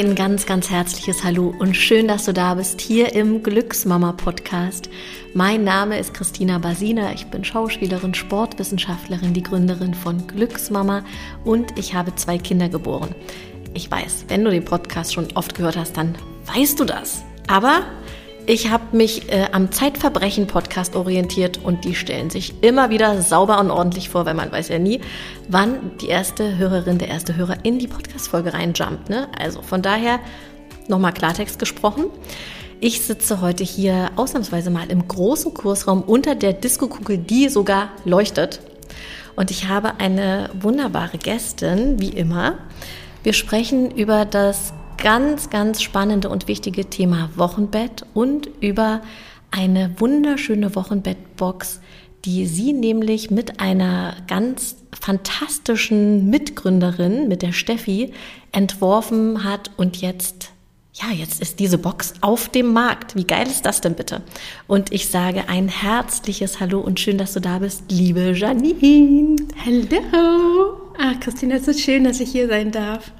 Ein ganz, ganz herzliches Hallo und schön, dass du da bist hier im Glücksmama Podcast. Mein Name ist Christina Basina. Ich bin Schauspielerin, Sportwissenschaftlerin, die Gründerin von Glücksmama und ich habe zwei Kinder geboren. Ich weiß, wenn du den Podcast schon oft gehört hast, dann weißt du das. Aber ich habe mich äh, am Zeitverbrechen-Podcast orientiert und die stellen sich immer wieder sauber und ordentlich vor, weil man weiß ja nie, wann die erste Hörerin, der erste Hörer in die Podcast-Folge reinjumpt. Ne? Also von daher nochmal Klartext gesprochen. Ich sitze heute hier ausnahmsweise mal im großen Kursraum unter der Diskokugel, die sogar leuchtet. Und ich habe eine wunderbare Gästin, wie immer. Wir sprechen über das ganz, ganz spannende und wichtige Thema Wochenbett und über eine wunderschöne Wochenbettbox, die sie nämlich mit einer ganz fantastischen Mitgründerin, mit der Steffi, entworfen hat und jetzt ja, jetzt ist diese Box auf dem Markt. Wie geil ist das denn bitte? Und ich sage ein herzliches Hallo und schön, dass du da bist, liebe Janine. Hallo. Ach, Christina, es ist schön, dass ich hier sein darf.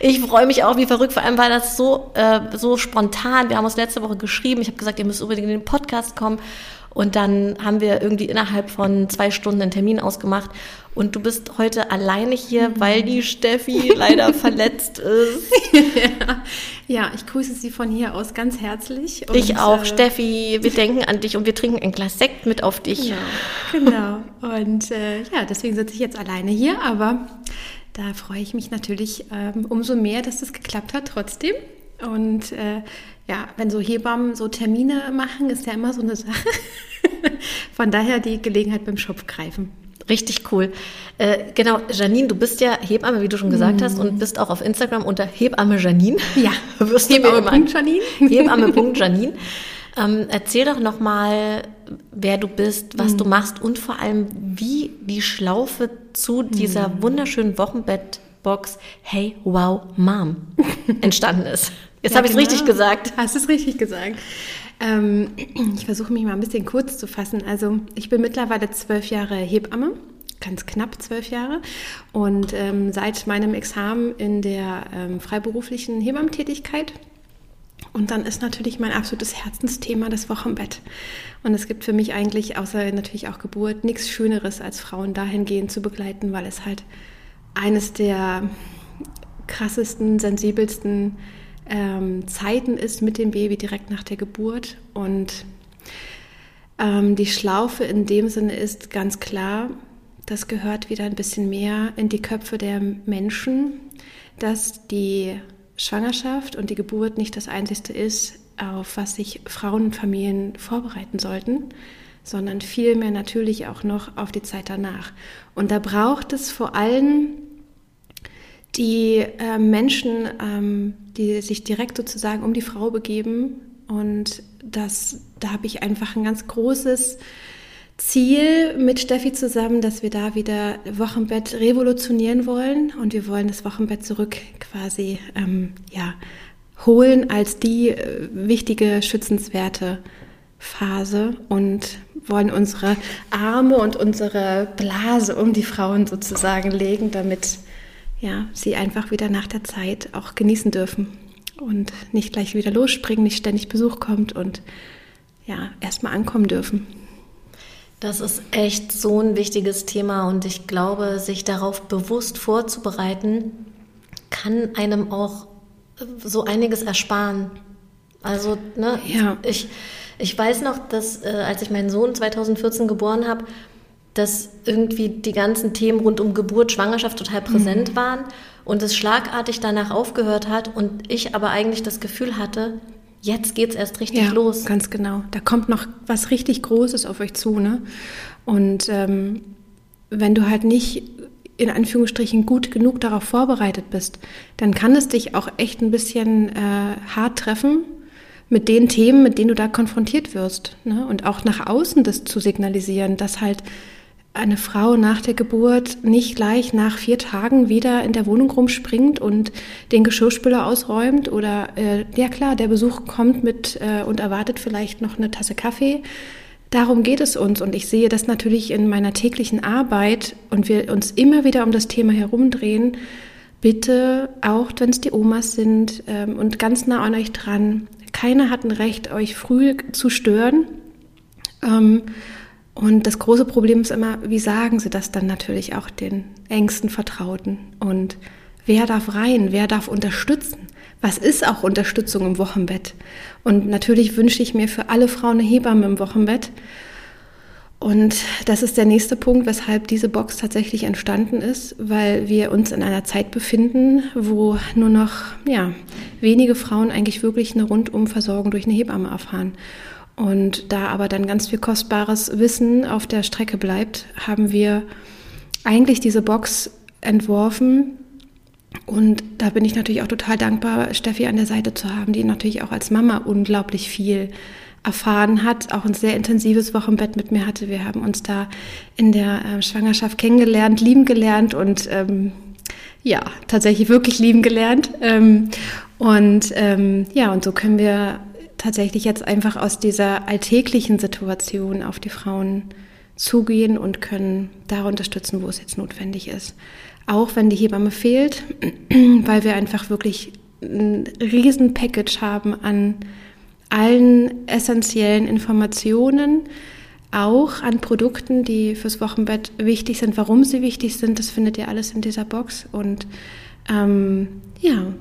Ich freue mich auch wie verrückt. Vor allem war das so, äh, so spontan. Wir haben uns letzte Woche geschrieben. Ich habe gesagt, ihr müsst unbedingt in den Podcast kommen. Und dann haben wir irgendwie innerhalb von zwei Stunden einen Termin ausgemacht. Und du bist heute alleine hier, mhm. weil die Steffi leider verletzt ist. ja. ja, ich grüße sie von hier aus ganz herzlich. Und, ich auch, äh, Steffi. Wir denken an dich und wir trinken ein Glas Sekt mit auf dich. Ja, genau. Und äh, ja, deswegen sitze ich jetzt alleine hier, aber da freue ich mich natürlich ähm, umso mehr, dass das geklappt hat trotzdem. Und äh, ja, wenn so Hebammen so Termine machen, ist ja immer so eine Sache. Von daher die Gelegenheit beim Schopf greifen. Richtig cool. Äh, genau, Janine, du bist ja Hebamme, wie du schon gesagt mm. hast, und bist auch auf Instagram unter Hebamme Janine. Ja, wirst Hebamme.Janine. Hebamme.Janine. Ähm, erzähl doch nochmal, wer du bist, was mm. du machst und vor allem, wie die Schlaufe zu dieser mm. wunderschönen Wochenbettbox Hey Wow Mom entstanden ist. Jetzt ja, habe ich es genau. richtig gesagt. Hast es richtig gesagt. Ähm, ich versuche mich mal ein bisschen kurz zu fassen. Also ich bin mittlerweile zwölf Jahre Hebamme, ganz knapp zwölf Jahre. Und ähm, seit meinem Examen in der ähm, freiberuflichen Hebammentätigkeit und dann ist natürlich mein absolutes Herzensthema das Wochenbett. Und es gibt für mich eigentlich, außer natürlich auch Geburt, nichts Schöneres, als Frauen dahingehend zu begleiten, weil es halt eines der krassesten, sensibelsten ähm, Zeiten ist mit dem Baby direkt nach der Geburt. Und ähm, die Schlaufe in dem Sinne ist ganz klar, das gehört wieder ein bisschen mehr in die Köpfe der Menschen, dass die Schwangerschaft und die Geburt nicht das Einzige ist, auf was sich Frauen und Familien vorbereiten sollten, sondern vielmehr natürlich auch noch auf die Zeit danach. Und da braucht es vor allem die äh, Menschen, ähm, die sich direkt sozusagen um die Frau begeben. Und das, da habe ich einfach ein ganz großes Ziel mit Steffi zusammen, dass wir da wieder Wochenbett revolutionieren wollen. Und wir wollen das Wochenbett zurück quasi ähm, ja, holen als die äh, wichtige, schützenswerte Phase und wollen unsere Arme und unsere Blase um die Frauen sozusagen legen, damit ja, sie einfach wieder nach der Zeit auch genießen dürfen und nicht gleich wieder losspringen, nicht ständig Besuch kommt und ja, erstmal ankommen dürfen. Das ist echt so ein wichtiges Thema und ich glaube, sich darauf bewusst vorzubereiten, kann einem auch so einiges ersparen. Also, ne, ja. ich, ich weiß noch, dass äh, als ich meinen Sohn 2014 geboren habe, dass irgendwie die ganzen Themen rund um Geburt, Schwangerschaft total präsent mhm. waren und es schlagartig danach aufgehört hat und ich aber eigentlich das Gefühl hatte, jetzt geht's erst richtig ja, los. Ganz genau. Da kommt noch was richtig Großes auf euch zu, ne? Und ähm, wenn du halt nicht in Anführungsstrichen gut genug darauf vorbereitet bist, dann kann es dich auch echt ein bisschen äh, hart treffen mit den Themen, mit denen du da konfrontiert wirst. Ne? Und auch nach außen das zu signalisieren, dass halt eine Frau nach der Geburt nicht gleich nach vier Tagen wieder in der Wohnung rumspringt und den Geschirrspüler ausräumt oder äh, ja klar, der Besuch kommt mit äh, und erwartet vielleicht noch eine Tasse Kaffee. Darum geht es uns und ich sehe das natürlich in meiner täglichen Arbeit und wir uns immer wieder um das Thema herumdrehen, bitte, auch wenn es die Omas sind ähm, und ganz nah an euch dran, keiner hat ein Recht, euch früh zu stören. Ähm, und das große Problem ist immer, wie sagen sie das dann natürlich auch den engsten Vertrauten? Und wer darf rein? Wer darf unterstützen? Was ist auch Unterstützung im Wochenbett? Und natürlich wünsche ich mir für alle Frauen eine Hebamme im Wochenbett. Und das ist der nächste Punkt, weshalb diese Box tatsächlich entstanden ist, weil wir uns in einer Zeit befinden, wo nur noch ja, wenige Frauen eigentlich wirklich eine Rundumversorgung durch eine Hebamme erfahren. Und da aber dann ganz viel kostbares Wissen auf der Strecke bleibt, haben wir eigentlich diese Box entworfen. Und da bin ich natürlich auch total dankbar, Steffi an der Seite zu haben, die natürlich auch als Mama unglaublich viel erfahren hat, auch ein sehr intensives Wochenbett mit mir hatte. Wir haben uns da in der äh, Schwangerschaft kennengelernt, lieben gelernt und ähm, ja, tatsächlich wirklich lieben gelernt. Ähm, und ähm, ja, und so können wir tatsächlich jetzt einfach aus dieser alltäglichen Situation auf die Frauen zugehen und können da unterstützen, wo es jetzt notwendig ist. Auch wenn die Hebamme fehlt, weil wir einfach wirklich ein riesen Package haben an allen essentiellen Informationen, auch an Produkten, die fürs Wochenbett wichtig sind, warum sie wichtig sind. Das findet ihr alles in dieser Box. Und ähm, ja,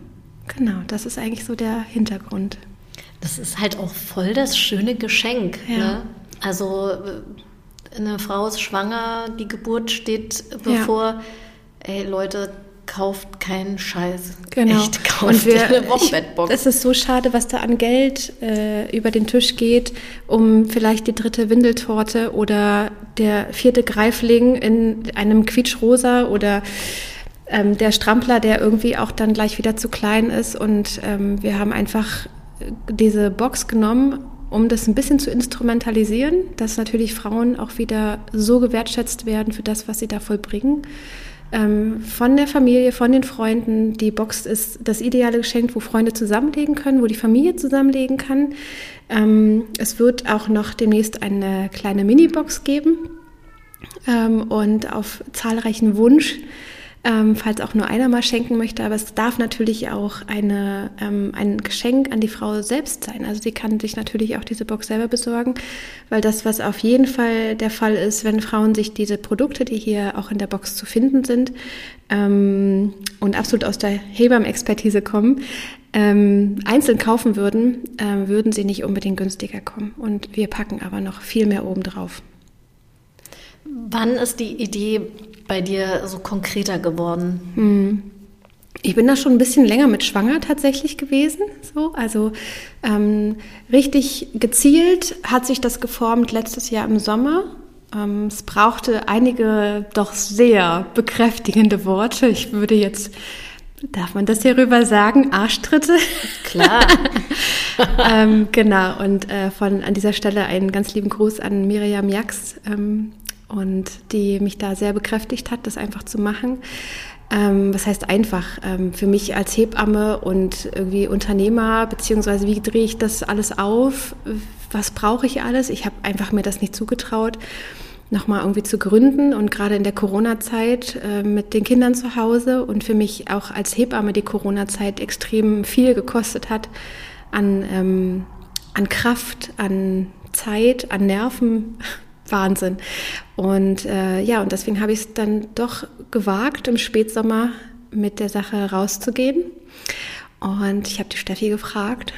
genau, das ist eigentlich so der Hintergrund. Das ist halt auch voll das schöne Geschenk. Ja. Ne? Also äh, eine Frau ist schwanger, die Geburt steht bevor. Ja. Ey Leute, kauft keinen Scheiß. Genau. Echt, kauft und wir, eine Wochenbettbox. Es ist so schade, was da an Geld äh, über den Tisch geht, um vielleicht die dritte Windeltorte oder der vierte Greifling in einem Quietschrosa oder ähm, der Strampler, der irgendwie auch dann gleich wieder zu klein ist. Und ähm, wir haben einfach diese Box genommen, um das ein bisschen zu instrumentalisieren, dass natürlich Frauen auch wieder so gewertschätzt werden für das, was sie da vollbringen ähm, von der Familie, von den Freunden. Die Box ist das ideale Geschenk, wo Freunde zusammenlegen können, wo die Familie zusammenlegen kann. Ähm, es wird auch noch demnächst eine kleine Mini-Box geben ähm, und auf zahlreichen Wunsch ähm, falls auch nur einer mal schenken möchte. Aber es darf natürlich auch eine, ähm, ein Geschenk an die Frau selbst sein. Also sie kann sich natürlich auch diese Box selber besorgen, weil das, was auf jeden Fall der Fall ist, wenn Frauen sich diese Produkte, die hier auch in der Box zu finden sind ähm, und absolut aus der Hebammen-Expertise kommen, ähm, einzeln kaufen würden, äh, würden sie nicht unbedingt günstiger kommen. Und wir packen aber noch viel mehr oben drauf. Wann ist die Idee bei dir so konkreter geworden? Hm. Ich bin da schon ein bisschen länger mit schwanger tatsächlich gewesen. So. Also ähm, richtig gezielt hat sich das geformt letztes Jahr im Sommer. Ähm, es brauchte einige doch sehr bekräftigende Worte. Ich würde jetzt, darf man das hierüber sagen, Arschtritte? Klar. ähm, genau, und äh, von an dieser Stelle einen ganz lieben Gruß an Miriam Jax, ähm, und die mich da sehr bekräftigt hat, das einfach zu machen. Ähm, was heißt einfach? Ähm, für mich als Hebamme und irgendwie Unternehmer, beziehungsweise wie drehe ich das alles auf? Was brauche ich alles? Ich habe einfach mir das nicht zugetraut, nochmal irgendwie zu gründen und gerade in der Corona-Zeit äh, mit den Kindern zu Hause und für mich auch als Hebamme die Corona-Zeit extrem viel gekostet hat an, ähm, an Kraft, an Zeit, an Nerven, Wahnsinn. Und äh, ja, und deswegen habe ich es dann doch gewagt, im Spätsommer mit der Sache rauszugehen. Und ich habe die Steffi gefragt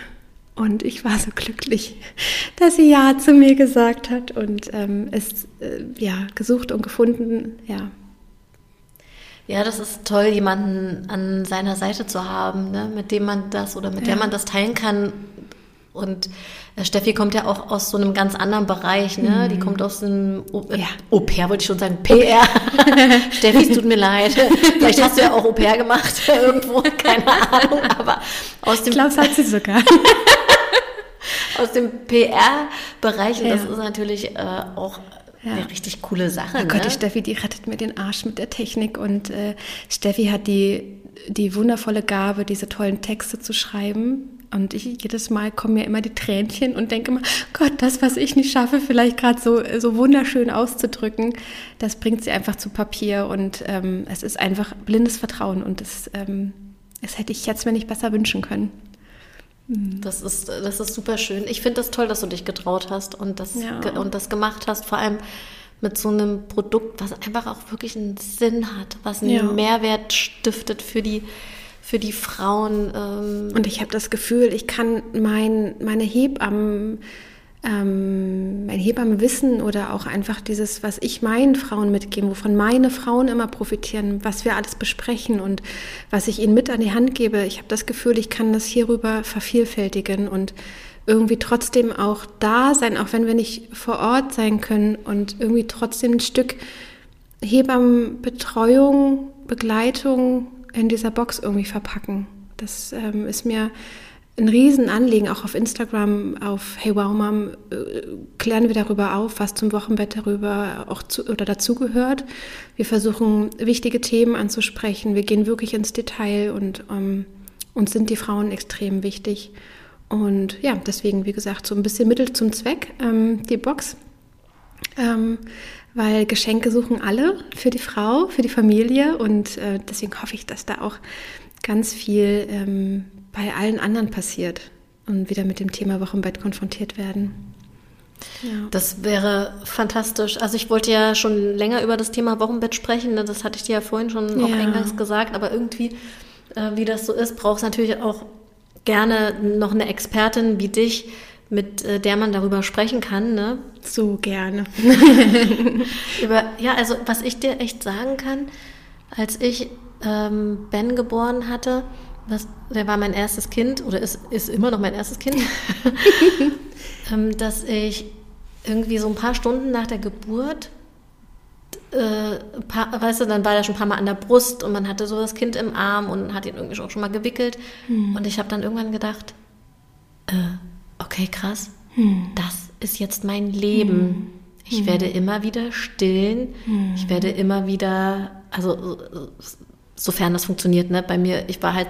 und ich war so glücklich, dass sie Ja zu mir gesagt hat und ähm, es äh, ja gesucht und gefunden, ja. Ja, das ist toll, jemanden an seiner Seite zu haben, ne, mit dem man das oder mit ja. der man das teilen kann, und äh, Steffi kommt ja auch aus so einem ganz anderen Bereich, ne? Mhm. Die kommt aus einem Au, äh, ja. Au pair, wollte ich schon sagen, PR. Steffi, es tut mir leid. Vielleicht hast du ja auch Au pair gemacht irgendwo, keine Ahnung, aber aus dem... Ich glaube, hat sie sogar. aus dem PR-Bereich und ja. das ist natürlich äh, auch ja. eine richtig coole Sache. Oh ne? Gott, die Steffi, die rettet mir den Arsch mit der Technik und äh, Steffi hat die, die wundervolle Gabe, diese tollen Texte zu schreiben Und ich, jedes Mal kommen mir immer die Tränchen und denke immer, Gott, das, was ich nicht schaffe, vielleicht gerade so, so wunderschön auszudrücken, das bringt sie einfach zu Papier. Und ähm, es ist einfach blindes Vertrauen. Und das, ähm, das hätte ich jetzt mir nicht besser wünschen können. Das ist, das ist super schön. Ich finde das toll, dass du dich getraut hast und das, ja. und das gemacht hast. Vor allem mit so einem Produkt, was einfach auch wirklich einen Sinn hat, was einen ja. Mehrwert stiftet für die, für die Frauen. Ähm. Und ich habe das Gefühl, ich kann mein, meine Hebammen, ähm, mein Hebammenwissen oder auch einfach dieses, was ich meinen Frauen mitgebe, wovon meine Frauen immer profitieren, was wir alles besprechen und was ich ihnen mit an die Hand gebe. Ich habe das Gefühl, ich kann das hierüber vervielfältigen und irgendwie trotzdem auch da sein, auch wenn wir nicht vor Ort sein können und irgendwie trotzdem ein Stück Hebammenbetreuung, Begleitung in dieser Box irgendwie verpacken. Das ähm, ist mir ein Riesenanliegen, auch auf Instagram, auf Hey Wow Mom, äh, klären wir darüber auf, was zum Wochenbett darüber auch zu, oder dazugehört. Wir versuchen, wichtige Themen anzusprechen. Wir gehen wirklich ins Detail und ähm, uns sind die Frauen extrem wichtig. Und ja, deswegen, wie gesagt, so ein bisschen Mittel zum Zweck, ähm, die Box. Ähm, weil Geschenke suchen alle für die Frau, für die Familie und äh, deswegen hoffe ich, dass da auch ganz viel ähm, bei allen anderen passiert und wieder mit dem Thema Wochenbett konfrontiert werden. Ja. Das wäre fantastisch. Also ich wollte ja schon länger über das Thema Wochenbett sprechen, ne? das hatte ich dir ja vorhin schon ja. auch eingangs gesagt, aber irgendwie, äh, wie das so ist, braucht es natürlich auch gerne noch eine Expertin wie dich, mit äh, der man darüber sprechen kann. Ne? So gerne. Über, ja, also was ich dir echt sagen kann, als ich ähm, Ben geboren hatte, was, der war mein erstes Kind oder ist, ist immer noch mein erstes Kind, ähm, dass ich irgendwie so ein paar Stunden nach der Geburt äh, paar, weißt du, dann war er schon ein paar Mal an der Brust und man hatte so das Kind im Arm und hat ihn irgendwie auch schon mal gewickelt. Hm. Und ich habe dann irgendwann gedacht, äh, okay, krass, hm. das ist jetzt mein Leben. Hm. Ich hm. werde immer wieder stillen. Hm. Ich werde immer wieder, also sofern das funktioniert, ne? Bei mir, ich war halt,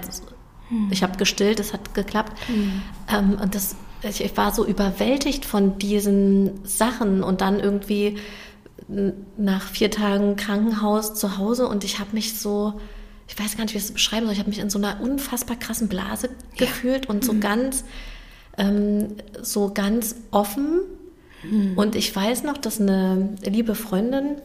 hm. ich habe gestillt, es hat geklappt. Ähm, und das, ich, war so überwältigt von diesen Sachen und dann irgendwie nach vier Tagen Krankenhaus zu Hause und ich habe mich so, ich weiß gar nicht, wie ich das beschreiben soll, ich habe mich in so einer unfassbar krassen Blase ja. gefühlt und so ganz, ähm, so ganz offen. Mhm. Und ich weiß noch, dass eine liebe Freundin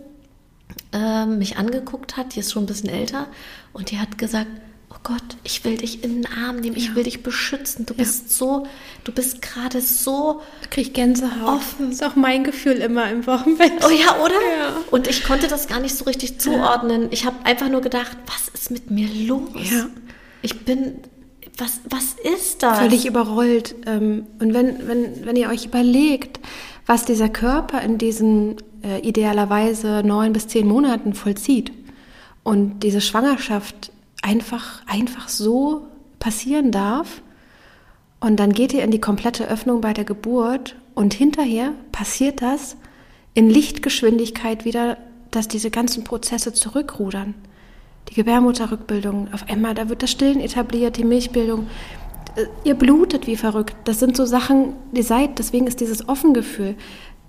äh, mich angeguckt hat, die ist schon ein bisschen älter, und die hat gesagt, oh Gott, ich will dich in den Arm nehmen, ich will dich beschützen. Du ja. bist so, du bist gerade so. Ich krieg Gänsehaut. Offen. Das ist auch mein Gefühl immer im Wochenbett. Oh ja, oder? Ja. Und ich konnte das gar nicht so richtig zuordnen. Ich habe einfach nur gedacht, was ist mit mir los? Ich bin, was, was ist das? Völlig überrollt. Ähm, und wenn, wenn, wenn ihr euch überlegt, was dieser Körper in diesen äh, idealerweise neun bis zehn Monaten vollzieht und diese Schwangerschaft einfach, einfach so passieren darf. Und dann geht ihr in die komplette Öffnung bei der Geburt und hinterher passiert das in Lichtgeschwindigkeit wieder, dass diese ganzen Prozesse zurückrudern. Die Gebärmutterrückbildung, auf einmal, da wird das Stillen etabliert, die Milchbildung. Äh, ihr blutet wie verrückt. Das sind so Sachen, ihr seid, deswegen ist dieses Offengefühl.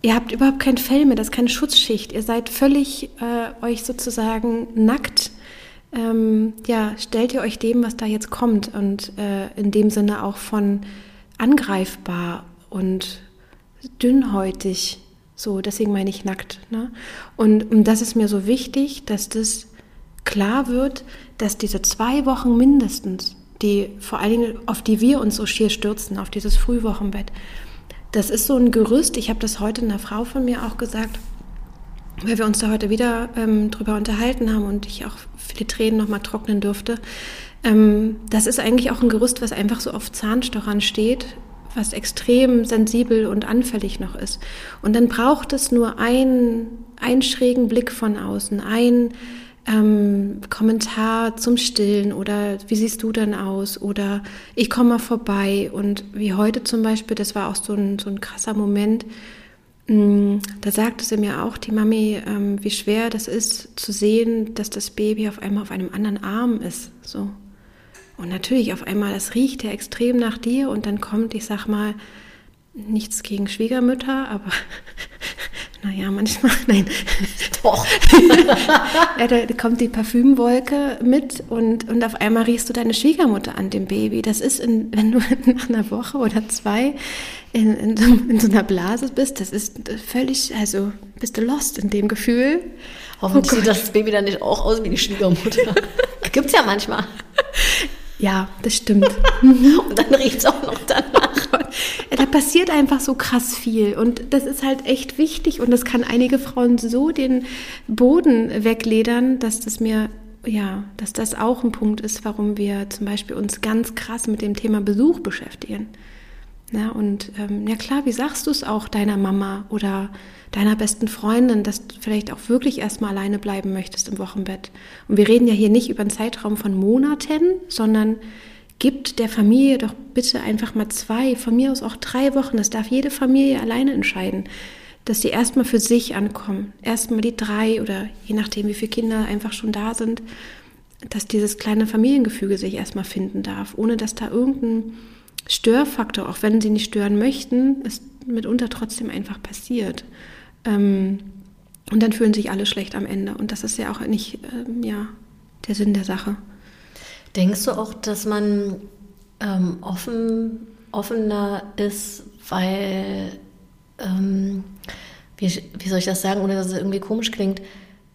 Ihr habt überhaupt kein Fell mehr, das ist keine Schutzschicht. Ihr seid völlig äh, euch sozusagen nackt ähm, ja, stellt ihr euch dem, was da jetzt kommt und äh, in dem Sinne auch von angreifbar und dünnhäutig, so, deswegen meine ich nackt. Ne? Und, und das ist mir so wichtig, dass das klar wird, dass diese zwei Wochen mindestens, die vor allen Dingen, auf die wir uns so schier stürzen, auf dieses Frühwochenbett, das ist so ein Gerüst, ich habe das heute einer Frau von mir auch gesagt, weil wir uns da heute wieder ähm, drüber unterhalten haben und ich auch viele Tränen nochmal trocknen durfte. Ähm, das ist eigentlich auch ein Gerüst, was einfach so auf Zahnstochern steht, was extrem sensibel und anfällig noch ist. Und dann braucht es nur einen, einen schrägen Blick von außen, ein ähm, Kommentar zum Stillen oder wie siehst du denn aus oder ich komme mal vorbei und wie heute zum Beispiel, das war auch so ein, so ein krasser Moment, Mm, da sagte sie mir auch, die Mami, ähm, wie schwer das ist zu sehen, dass das Baby auf einmal auf einem anderen Arm ist. So. Und natürlich auf einmal, das riecht ja extrem nach dir und dann kommt, ich sag mal, nichts gegen Schwiegermütter, aber naja, manchmal, nein. Doch. ja, da kommt die Parfümwolke mit und, und auf einmal riechst du deine Schwiegermutter an dem Baby. Das ist, in, wenn du nach einer Woche oder zwei in, in, so, in so einer Blase bist, das ist völlig, also bist du lost in dem Gefühl. Hoffentlich oh sieht das Baby dann nicht auch aus wie die Schwiegermutter. Gibt's ja manchmal. Ja, das stimmt. und dann riecht es auch noch danach. da passiert einfach so krass viel. Und das ist halt echt wichtig. Und das kann einige Frauen so den Boden wegledern, dass das mir, ja, dass das auch ein Punkt ist, warum wir zum Beispiel uns ganz krass mit dem Thema Besuch beschäftigen. Ja, und ähm, ja klar, wie sagst du es auch deiner Mama oder deiner besten Freundin, dass du vielleicht auch wirklich erstmal alleine bleiben möchtest im Wochenbett. Und wir reden ja hier nicht über einen Zeitraum von Monaten, sondern gibt der Familie doch bitte einfach mal zwei, von mir aus auch drei Wochen. Das darf jede Familie alleine entscheiden, dass sie erstmal für sich ankommen. Erstmal die drei oder je nachdem, wie viele Kinder einfach schon da sind, dass dieses kleine Familiengefüge sich erstmal finden darf, ohne dass da irgendein Störfaktor, auch wenn sie nicht stören möchten, ist mitunter trotzdem einfach passiert. Ähm, und dann fühlen sich alle schlecht am Ende. Und das ist ja auch nicht ähm, ja, der Sinn der Sache. Denkst du auch, dass man ähm, offen, offener ist, weil, ähm, wie, wie soll ich das sagen, ohne dass es irgendwie komisch klingt,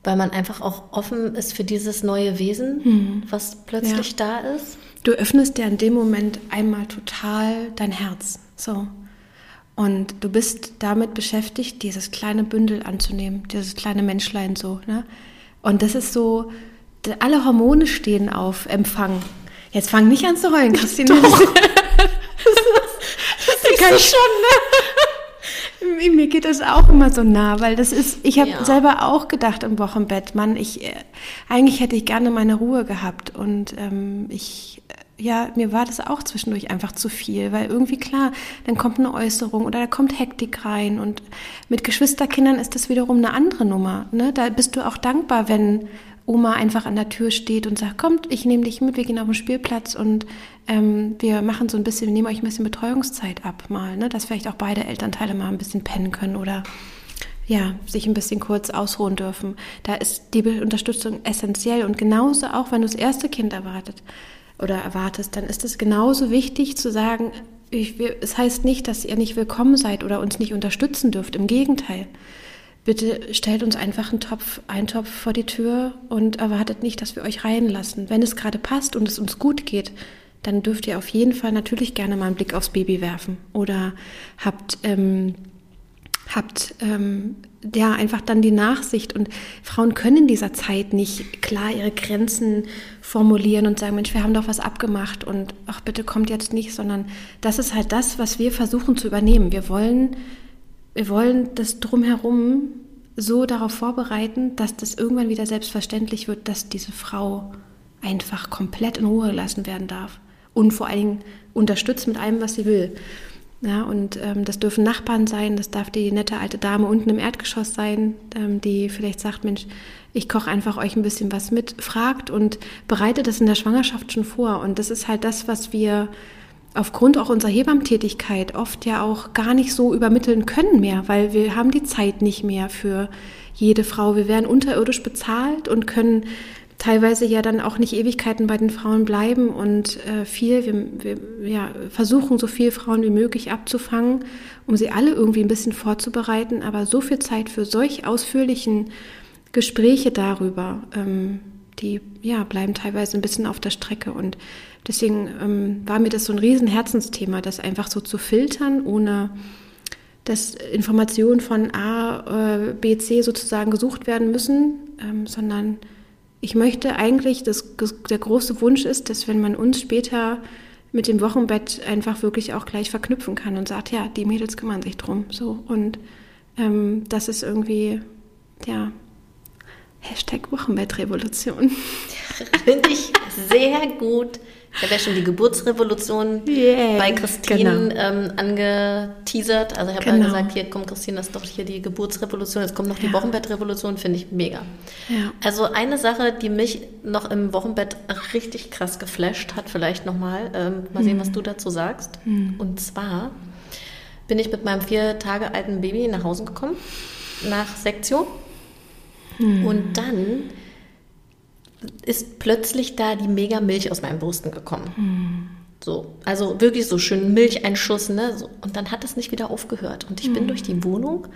weil man einfach auch offen ist für dieses neue Wesen, hm. was plötzlich ja. da ist? Du öffnest ja in dem Moment einmal total dein Herz. So. Und du bist damit beschäftigt, dieses kleine Bündel anzunehmen, dieses kleine Menschlein so. Ne? Und das ist so, alle Hormone stehen auf Empfang. Jetzt fang nicht an zu heulen, Christine. Doch. das, das, das kann ich schon, ne? Mir geht das auch immer so nah, weil das ist, ich habe ja. selber auch gedacht im Wochenbett, Mann, ich, äh, eigentlich hätte ich gerne meine Ruhe gehabt und ähm, ich ja, mir war das auch zwischendurch einfach zu viel, weil irgendwie klar, dann kommt eine Äußerung oder da kommt Hektik rein und mit Geschwisterkindern ist das wiederum eine andere Nummer. Ne? Da bist du auch dankbar, wenn Oma einfach an der Tür steht und sagt, kommt, ich nehme dich mit, wir gehen auf den Spielplatz und ähm, wir machen so ein bisschen, wir nehmen euch ein bisschen Betreuungszeit ab mal, ne? dass vielleicht auch beide Elternteile mal ein bisschen pennen können oder ja, sich ein bisschen kurz ausruhen dürfen. Da ist die Unterstützung essentiell und genauso auch, wenn du das erste Kind erwartet oder erwartest, dann ist es genauso wichtig zu sagen, ich, es heißt nicht, dass ihr nicht willkommen seid oder uns nicht unterstützen dürft. Im Gegenteil. Bitte stellt uns einfach einen Topf, einen Topf vor die Tür und erwartet nicht, dass wir euch reinlassen. Wenn es gerade passt und es uns gut geht, dann dürft ihr auf jeden Fall natürlich gerne mal einen Blick aufs Baby werfen oder habt ähm, habt ähm, ja einfach dann die Nachsicht und Frauen können in dieser Zeit nicht klar ihre Grenzen formulieren und sagen, Mensch, wir haben doch was abgemacht und ach bitte kommt jetzt nicht, sondern das ist halt das, was wir versuchen zu übernehmen. Wir wollen, wir wollen das drumherum so darauf vorbereiten, dass das irgendwann wieder selbstverständlich wird, dass diese Frau einfach komplett in Ruhe gelassen werden darf und vor allen Dingen unterstützt mit allem, was sie will. Ja, und ähm, das dürfen Nachbarn sein, das darf die nette alte Dame unten im Erdgeschoss sein, ähm, die vielleicht sagt, Mensch, ich koche einfach euch ein bisschen was mit, fragt und bereitet das in der Schwangerschaft schon vor. Und das ist halt das, was wir aufgrund auch unserer Hebammtätigkeit oft ja auch gar nicht so übermitteln können mehr, weil wir haben die Zeit nicht mehr für jede Frau. Wir werden unterirdisch bezahlt und können teilweise ja dann auch nicht Ewigkeiten bei den Frauen bleiben und äh, viel, wir, wir ja, versuchen so viele Frauen wie möglich abzufangen, um sie alle irgendwie ein bisschen vorzubereiten, aber so viel Zeit für solch ausführlichen Gespräche darüber, ähm, die ja, bleiben teilweise ein bisschen auf der Strecke und deswegen ähm, war mir das so ein riesen Herzensthema, das einfach so zu filtern, ohne dass Informationen von A, äh, B, C sozusagen gesucht werden müssen, ähm, sondern ich möchte eigentlich, dass der große Wunsch ist, dass wenn man uns später mit dem Wochenbett einfach wirklich auch gleich verknüpfen kann und sagt, ja, die Mädels kümmern sich drum. So. Und ähm, das ist irgendwie, ja, Hashtag Wochenbettrevolution. Finde ich sehr gut Ich habe ja schon die Geburtsrevolution yeah, bei Christine genau. ähm, angeteasert. Also ich habe genau. gesagt, hier kommt Christine, das ist doch hier die Geburtsrevolution. Jetzt kommt noch die ja. Wochenbettrevolution, finde ich mega. Ja. Also eine Sache, die mich noch im Wochenbett richtig krass geflasht hat, vielleicht nochmal, ähm, mal sehen, hm. was du dazu sagst. Hm. Und zwar bin ich mit meinem vier Tage alten Baby nach Hause gekommen, nach Sektion. Hm. Und dann ist plötzlich da die mega Milch aus meinen Brüsten gekommen. Hm. So, also wirklich so schön Milcheinschuss, ne? So, und dann hat es nicht wieder aufgehört. Und ich hm. bin durch die Wohnung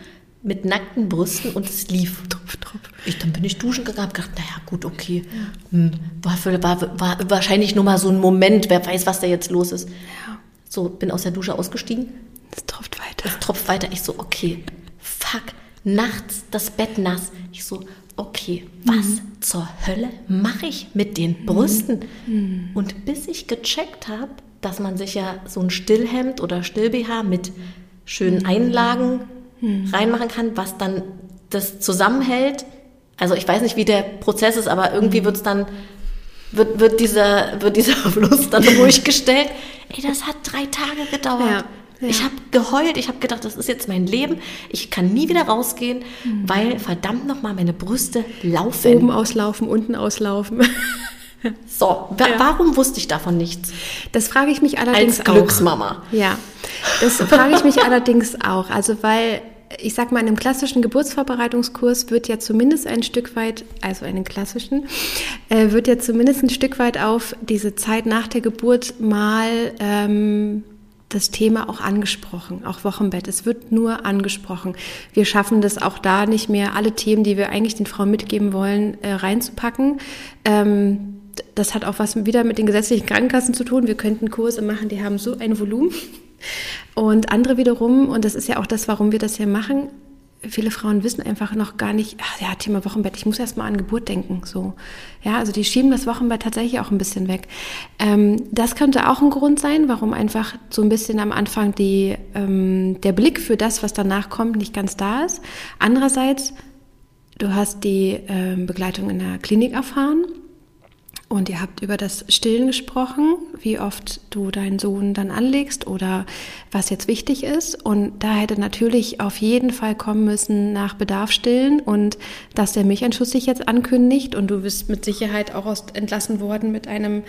mit nackten Brüsten und es lief. Tropf, tropf. Ich, dann bin ich duschen gegangen, habe gedacht, naja, gut, okay. Ja. Hm, war, für, war, war wahrscheinlich nur mal so ein Moment, wer weiß, was da jetzt los ist. Ja. So, bin aus der Dusche ausgestiegen. Es tropft weiter. Es tropft weiter. Ich so, okay, fuck, nachts das Bett nass. Ich so, okay, was mhm. zur Hölle mache ich mit den mhm. Brüsten? Mhm. Und bis ich gecheckt habe, dass man sich ja so ein Stillhemd oder Still-BH mit schönen mhm. Einlagen mhm. reinmachen kann, was dann das zusammenhält. Also ich weiß nicht, wie der Prozess ist, aber irgendwie mhm. wird es dann, wird, wird, dieser, wird dieser Fluss dann ruhig gestellt. Ey, das hat drei Tage gedauert. Ja. Ja. Ich habe geheult, ich habe gedacht, das ist jetzt mein Leben. Ich kann nie wieder rausgehen, mhm. weil verdammt nochmal meine Brüste laufen. Oben auslaufen, unten auslaufen. so, wa ja. warum wusste ich davon nichts? Das frage ich mich allerdings Als Glücksmama. Auch. Ja, das frage ich mich allerdings auch. Also weil ich sag mal, in einem klassischen Geburtsvorbereitungskurs wird ja zumindest ein Stück weit, also einen klassischen, äh, wird ja zumindest ein Stück weit auf diese Zeit nach der Geburt mal ähm, das Thema auch angesprochen, auch Wochenbett. Es wird nur angesprochen. Wir schaffen das auch da nicht mehr, alle Themen, die wir eigentlich den Frauen mitgeben wollen, äh, reinzupacken. Ähm, das hat auch was wieder mit den gesetzlichen Krankenkassen zu tun. Wir könnten Kurse machen, die haben so ein Volumen. Und andere wiederum, und das ist ja auch das, warum wir das hier machen, viele Frauen wissen einfach noch gar nicht, ach ja, Thema Wochenbett, ich muss erst mal an Geburt denken. So. Ja, also die schieben das Wochenbett tatsächlich auch ein bisschen weg. Ähm, das könnte auch ein Grund sein, warum einfach so ein bisschen am Anfang die, ähm, der Blick für das, was danach kommt, nicht ganz da ist. Andererseits, du hast die ähm, Begleitung in der Klinik erfahren und ihr habt über das Stillen gesprochen, wie oft du deinen Sohn dann anlegst oder was jetzt wichtig ist. Und da hätte natürlich auf jeden Fall kommen müssen nach Bedarf stillen und dass der Milcheinschuss sich jetzt ankündigt und du bist mit Sicherheit auch entlassen worden mit einem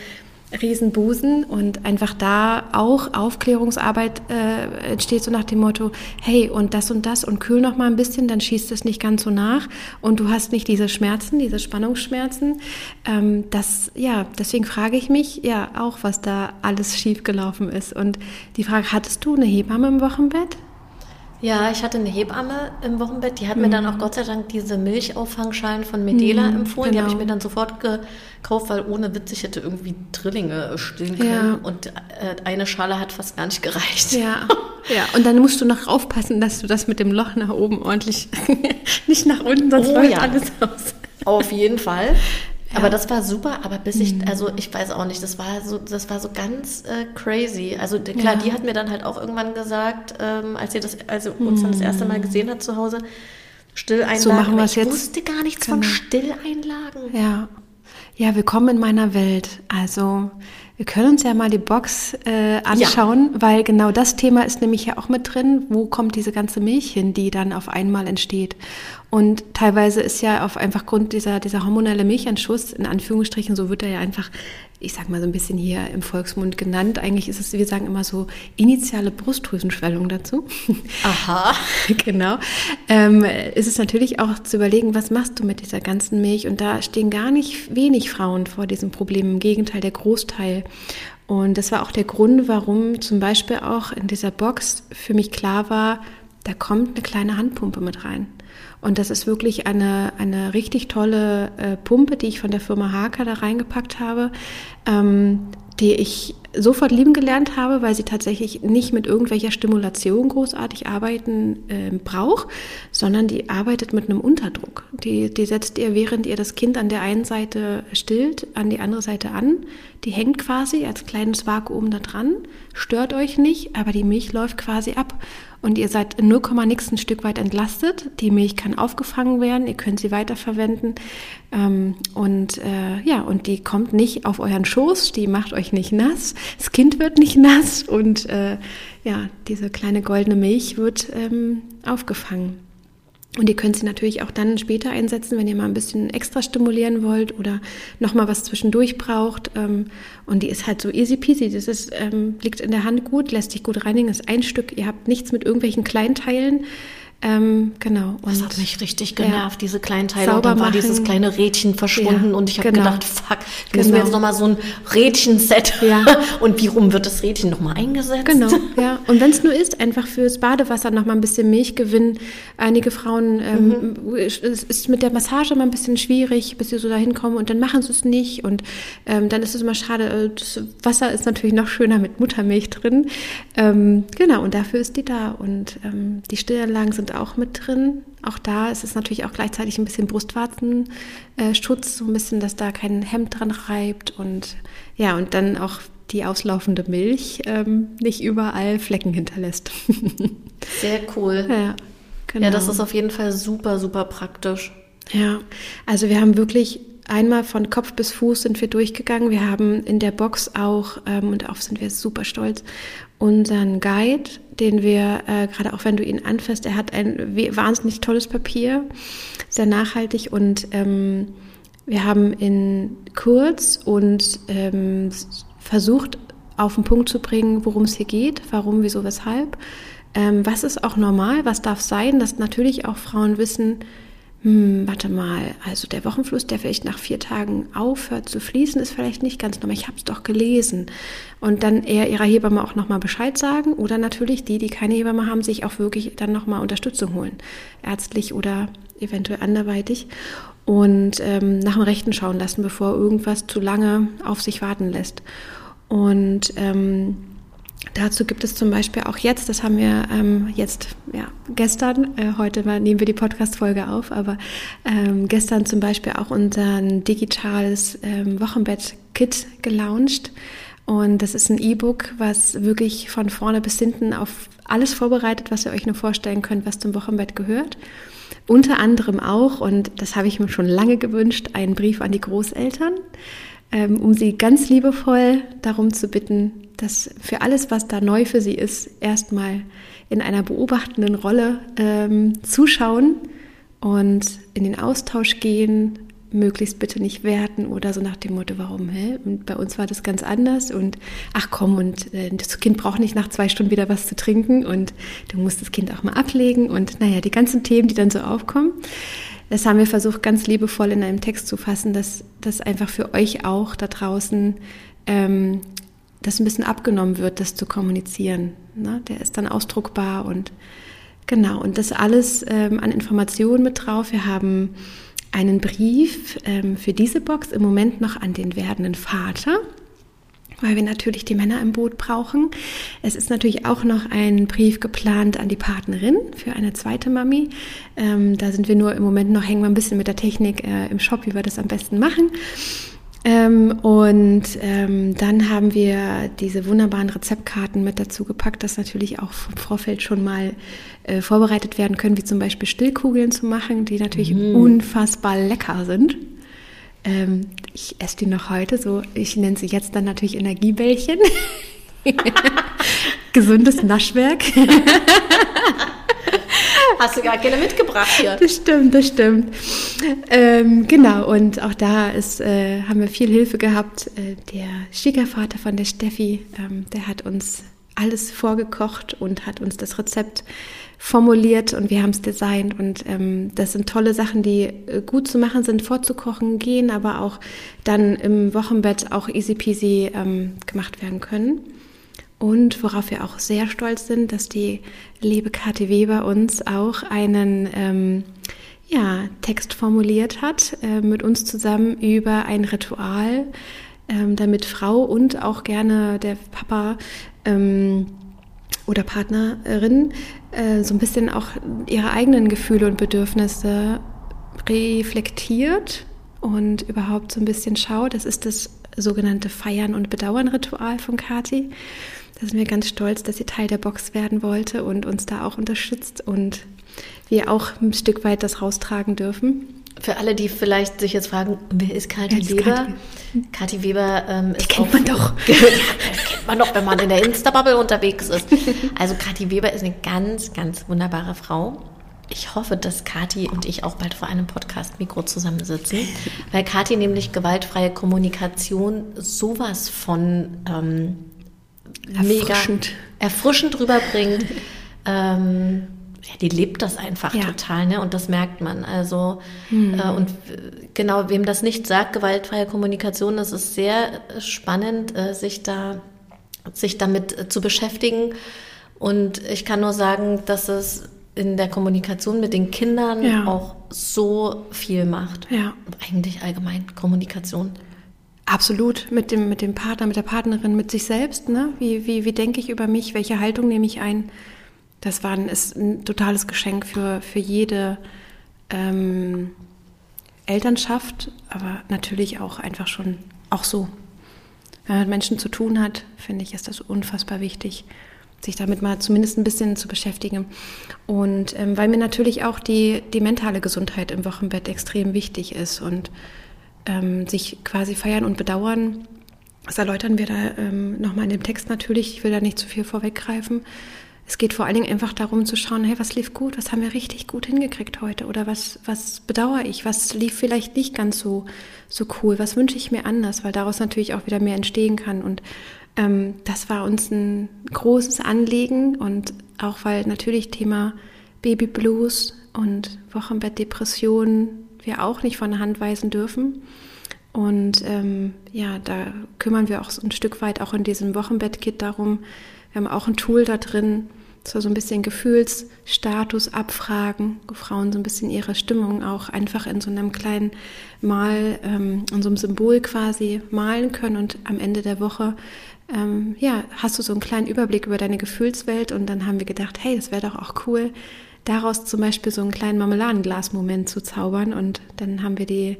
Riesenbusen und einfach da auch Aufklärungsarbeit äh, entsteht so nach dem Motto, hey und das und das und kühl noch mal ein bisschen, dann schießt es nicht ganz so nach und du hast nicht diese Schmerzen, diese Spannungsschmerzen. Ähm, das ja, deswegen frage ich mich ja auch, was da alles schief gelaufen ist und die Frage, hattest du eine Hebamme im Wochenbett? Ja, ich hatte eine Hebamme im Wochenbett, die hat mhm. mir dann auch Gott sei Dank diese Milchauffangschalen von Medela mhm, empfohlen. Genau. Die habe ich mir dann sofort gekauft, weil ohne Witz, ich hätte irgendwie Drillinge stillen können. Ja. Und äh, eine Schale hat fast gar nicht gereicht. Ja. ja, und dann musst du noch aufpassen, dass du das mit dem Loch nach oben ordentlich, nicht nach unten, sonst oh, läuft ja. alles aus. Auf jeden Fall. Aber das war super, aber bis ich, mhm. also ich weiß auch nicht, das war so, das war so ganz äh, crazy. Also klar, ja. die hat mir dann halt auch irgendwann gesagt, ähm, als sie das, also uns dann das erste Mal mhm. gesehen hat zu Hause, Stilleinlagen. So machen wir ich jetzt. wusste gar nichts genau. von Stilleinlagen. Ja. Ja, willkommen in meiner Welt. Also wir können uns ja mal die Box äh, anschauen, ja. weil genau das Thema ist nämlich ja auch mit drin. Wo kommt diese ganze Milch hin, die dann auf einmal entsteht? Und teilweise ist ja auf einfach Grund dieser, dieser hormonelle Milchanschuss, in Anführungsstrichen, so wird er ja einfach, ich sag mal so ein bisschen hier im Volksmund genannt. Eigentlich ist es, wir sagen immer so, initiale Brustdrüsenschwellung dazu. Aha. genau. Ähm, ist es natürlich auch zu überlegen, was machst du mit dieser ganzen Milch? Und da stehen gar nicht wenig Frauen vor diesem Problem. Im Gegenteil, der Großteil. Und das war auch der Grund, warum zum Beispiel auch in dieser Box für mich klar war, da kommt eine kleine Handpumpe mit rein. Und das ist wirklich eine, eine richtig tolle äh, Pumpe, die ich von der Firma Haka da reingepackt habe, ähm, die ich sofort lieben gelernt habe, weil sie tatsächlich nicht mit irgendwelcher Stimulation großartig arbeiten äh, braucht, sondern die arbeitet mit einem Unterdruck. Die, die setzt ihr, während ihr das Kind an der einen Seite stillt, an die andere Seite an. Die hängt quasi als kleines Vakuum da dran, stört euch nicht, aber die Milch läuft quasi ab und ihr seid in 0, nix ein Stück weit entlastet. Die Milch kann aufgefangen werden, ihr könnt sie weiterverwenden ähm, und äh, ja, und die kommt nicht auf euren Schoß, die macht euch nicht nass, das Kind wird nicht nass und äh, ja, diese kleine goldene Milch wird ähm, aufgefangen. Und ihr könnt sie natürlich auch dann später einsetzen, wenn ihr mal ein bisschen extra stimulieren wollt oder nochmal was zwischendurch braucht. Ähm, und die ist halt so easy peasy. Das ist, ähm, liegt in der Hand gut, lässt sich gut reinigen. Ist ein Stück. Ihr habt nichts mit irgendwelchen Kleinteilen. Ähm, genau. Und das hat mich richtig genervt, ja, diese kleinen Teile. Und dann war dieses kleine Rädchen verschwunden ja, und ich habe genau. gedacht, fuck, ich genau. muss mir jetzt nochmal so ein Rädchenset. Ja. und wie rum wird das Rädchen nochmal eingesetzt? Genau, ja. Und wenn es nur ist, einfach fürs Badewasser nochmal ein bisschen Milch gewinnen. Einige Frauen, ähm, mhm. es ist mit der Massage mal ein bisschen schwierig, bis sie so dahin kommen und dann machen sie es nicht. Und ähm, dann ist es immer schade. Äh, das Wasser ist natürlich noch schöner mit Muttermilch drin. Ähm, genau, und dafür ist die da. Und ähm, die Stillanlagen sind auch mit drin. Auch da ist es natürlich auch gleichzeitig ein bisschen Brustwarzenschutz, so ein bisschen, dass da kein Hemd dran reibt und ja, und dann auch die auslaufende Milch ähm, nicht überall Flecken hinterlässt. Sehr cool. Ja, genau. Ja, das ist auf jeden Fall super, super praktisch. Ja, also wir haben wirklich einmal von Kopf bis Fuß sind wir durchgegangen. Wir haben in der Box auch, ähm, und darauf sind wir super stolz, unseren Guide, den wir, äh, gerade auch wenn du ihn anfasst, er hat ein wahnsinnig tolles Papier, sehr nachhaltig und ähm, wir haben in kurz und ähm, versucht auf den Punkt zu bringen, worum es hier geht, warum, wieso, weshalb. Ähm, was ist auch normal, was darf sein, dass natürlich auch Frauen wissen, hm, warte mal, also der Wochenfluss, der vielleicht nach vier Tagen aufhört zu fließen, ist vielleicht nicht ganz normal. Ich habe es doch gelesen. Und dann eher ihrer Hebamme auch nochmal Bescheid sagen oder natürlich die, die keine Hebamme haben, sich auch wirklich dann nochmal Unterstützung holen. Ärztlich oder eventuell anderweitig. Und ähm, nach dem Rechten schauen lassen, bevor irgendwas zu lange auf sich warten lässt. Und ähm, Dazu gibt es zum Beispiel auch jetzt, das haben wir ähm, jetzt ja, gestern, äh, heute nehmen wir die Podcast-Folge auf, aber ähm, gestern zum Beispiel auch unser digitales ähm, Wochenbett-Kit gelauncht. Und das ist ein E-Book, was wirklich von vorne bis hinten auf alles vorbereitet, was ihr euch nur vorstellen könnt, was zum Wochenbett gehört. Unter anderem auch, und das habe ich mir schon lange gewünscht, einen Brief an die Großeltern, ähm, um sie ganz liebevoll darum zu bitten, dass für alles, was da neu für sie ist, erstmal in einer beobachtenden Rolle ähm, zuschauen und in den Austausch gehen, möglichst bitte nicht werten oder so nach dem Motto, warum, hä? Und bei uns war das ganz anders und ach komm, und äh, das Kind braucht nicht nach zwei Stunden wieder was zu trinken und du musst das Kind auch mal ablegen und naja, die ganzen Themen, die dann so aufkommen. Das haben wir versucht, ganz liebevoll in einem Text zu fassen, dass das einfach für euch auch da draußen ähm, das ein bisschen abgenommen wird, das zu kommunizieren. Ne? Der ist dann ausdruckbar und genau. Und das alles ähm, an Informationen mit drauf. Wir haben einen Brief ähm, für diese Box im Moment noch an den werdenden Vater weil wir natürlich die Männer im Boot brauchen. Es ist natürlich auch noch ein Brief geplant an die Partnerin für eine zweite Mami. Ähm, da sind wir nur im Moment noch, hängen wir ein bisschen mit der Technik äh, im Shop, wie wir das am besten machen. Ähm, und ähm, dann haben wir diese wunderbaren Rezeptkarten mit dazu gepackt, dass natürlich auch im Vorfeld schon mal äh, vorbereitet werden können, wie zum Beispiel Stillkugeln zu machen, die natürlich mm. unfassbar lecker sind. Ähm, ich esse die noch heute, so ich nenne sie jetzt dann natürlich Energiebällchen. Gesundes Naschwerk. Hast du gar keine mitgebracht hier. Das stimmt, das stimmt. Ähm, genau, und auch da ist, äh, haben wir viel Hilfe gehabt. Äh, der Schwiegervater von der Steffi, ähm, der hat uns alles vorgekocht und hat uns das Rezept formuliert und wir haben es designt. Und ähm, das sind tolle Sachen, die äh, gut zu machen sind, vorzukochen gehen, aber auch dann im Wochenbett auch easy peasy ähm, gemacht werden können. Und worauf wir auch sehr stolz sind, dass die liebe Kathi Weber uns auch einen ähm, ja, Text formuliert hat, äh, mit uns zusammen über ein Ritual, ähm, damit Frau und auch gerne der Papa ähm, oder Partnerin äh, so ein bisschen auch ihre eigenen Gefühle und Bedürfnisse reflektiert und überhaupt so ein bisschen schaut. Das ist das sogenannte Feiern- und Bedauern-Ritual von Kathi. Da sind wir ganz stolz, dass sie Teil der Box werden wollte und uns da auch unterstützt und wir auch ein Stück weit das raustragen dürfen. für alle, die vielleicht sich jetzt fragen, wer ist Kathi ist Weber? Kathi? Weber ähm, ist kennt auch- man doch. ja, kennt man doch, wenn man in der Insta-Bubble unterwegs ist. Also Kathi Weber ist eine ganz, ganz wunderbare Frau. Ich hoffe, dass Kathi und ich auch bald vor einem Podcast-Mikro zusammensitzen, weil Kathi nämlich gewaltfreie Kommunikation sowas von ähm, Erfrischend. erfrischend rüberbringt. ähm, ja, die lebt das einfach Ja. total, ne? Und das merkt man. Also äh, und genau, wem das nicht sagt, gewaltfreie Kommunikation, das ist sehr spannend, äh, sich da sich damit äh, zu beschäftigen. Und ich kann nur sagen, dass es in der Kommunikation mit den Kindern Ja. auch so viel macht. Ja. Eigentlich allgemein Kommunikation. Absolut, mit dem, mit dem Partner, mit der Partnerin, mit sich selbst. Ne? Wie, wie, wie denke ich über mich? Welche Haltung nehme ich ein? Das war ein, ist ein totales Geschenk für, für jede ähm, Elternschaft, aber natürlich auch einfach schon auch so. Wenn man mit Menschen zu tun hat, finde ich, ist das unfassbar wichtig, sich damit mal zumindest ein bisschen zu beschäftigen. Und ähm, weil mir natürlich auch die, die mentale Gesundheit im Wochenbett extrem wichtig ist und ähm, sich quasi feiern und bedauern. Das erläutern wir da ähm, nochmal in dem Text natürlich. Ich will da nicht zu viel vorweggreifen. Es geht vor allen Dingen einfach darum zu schauen, hey, was lief gut, was haben wir richtig gut hingekriegt heute oder was, was bedauere ich, was lief vielleicht nicht ganz so, so cool, was wünsche ich mir anders, weil daraus natürlich auch wieder mehr entstehen kann. Und ähm, das war uns ein großes Anliegen und auch weil natürlich Thema Baby Blues und Wochenbettdepressionen wir auch nicht von der Hand weisen dürfen. Und ähm, ja, da kümmern wir auch so ein Stück weit auch in diesem Wochenbett-Kit darum. Wir haben auch ein Tool da drin, so so ein bisschen Gefühlsstatus abfragen, wo Frauen so ein bisschen ihre Stimmung auch einfach in so einem kleinen Mal, ähm, in so einem Symbol quasi malen können und am Ende der Woche ähm, ja, hast du so einen kleinen Überblick über deine Gefühlswelt und dann haben wir gedacht, hey, das wäre doch auch cool, daraus zum Beispiel so einen kleinen Marmeladenglas-Moment zu zaubern und dann haben wir die,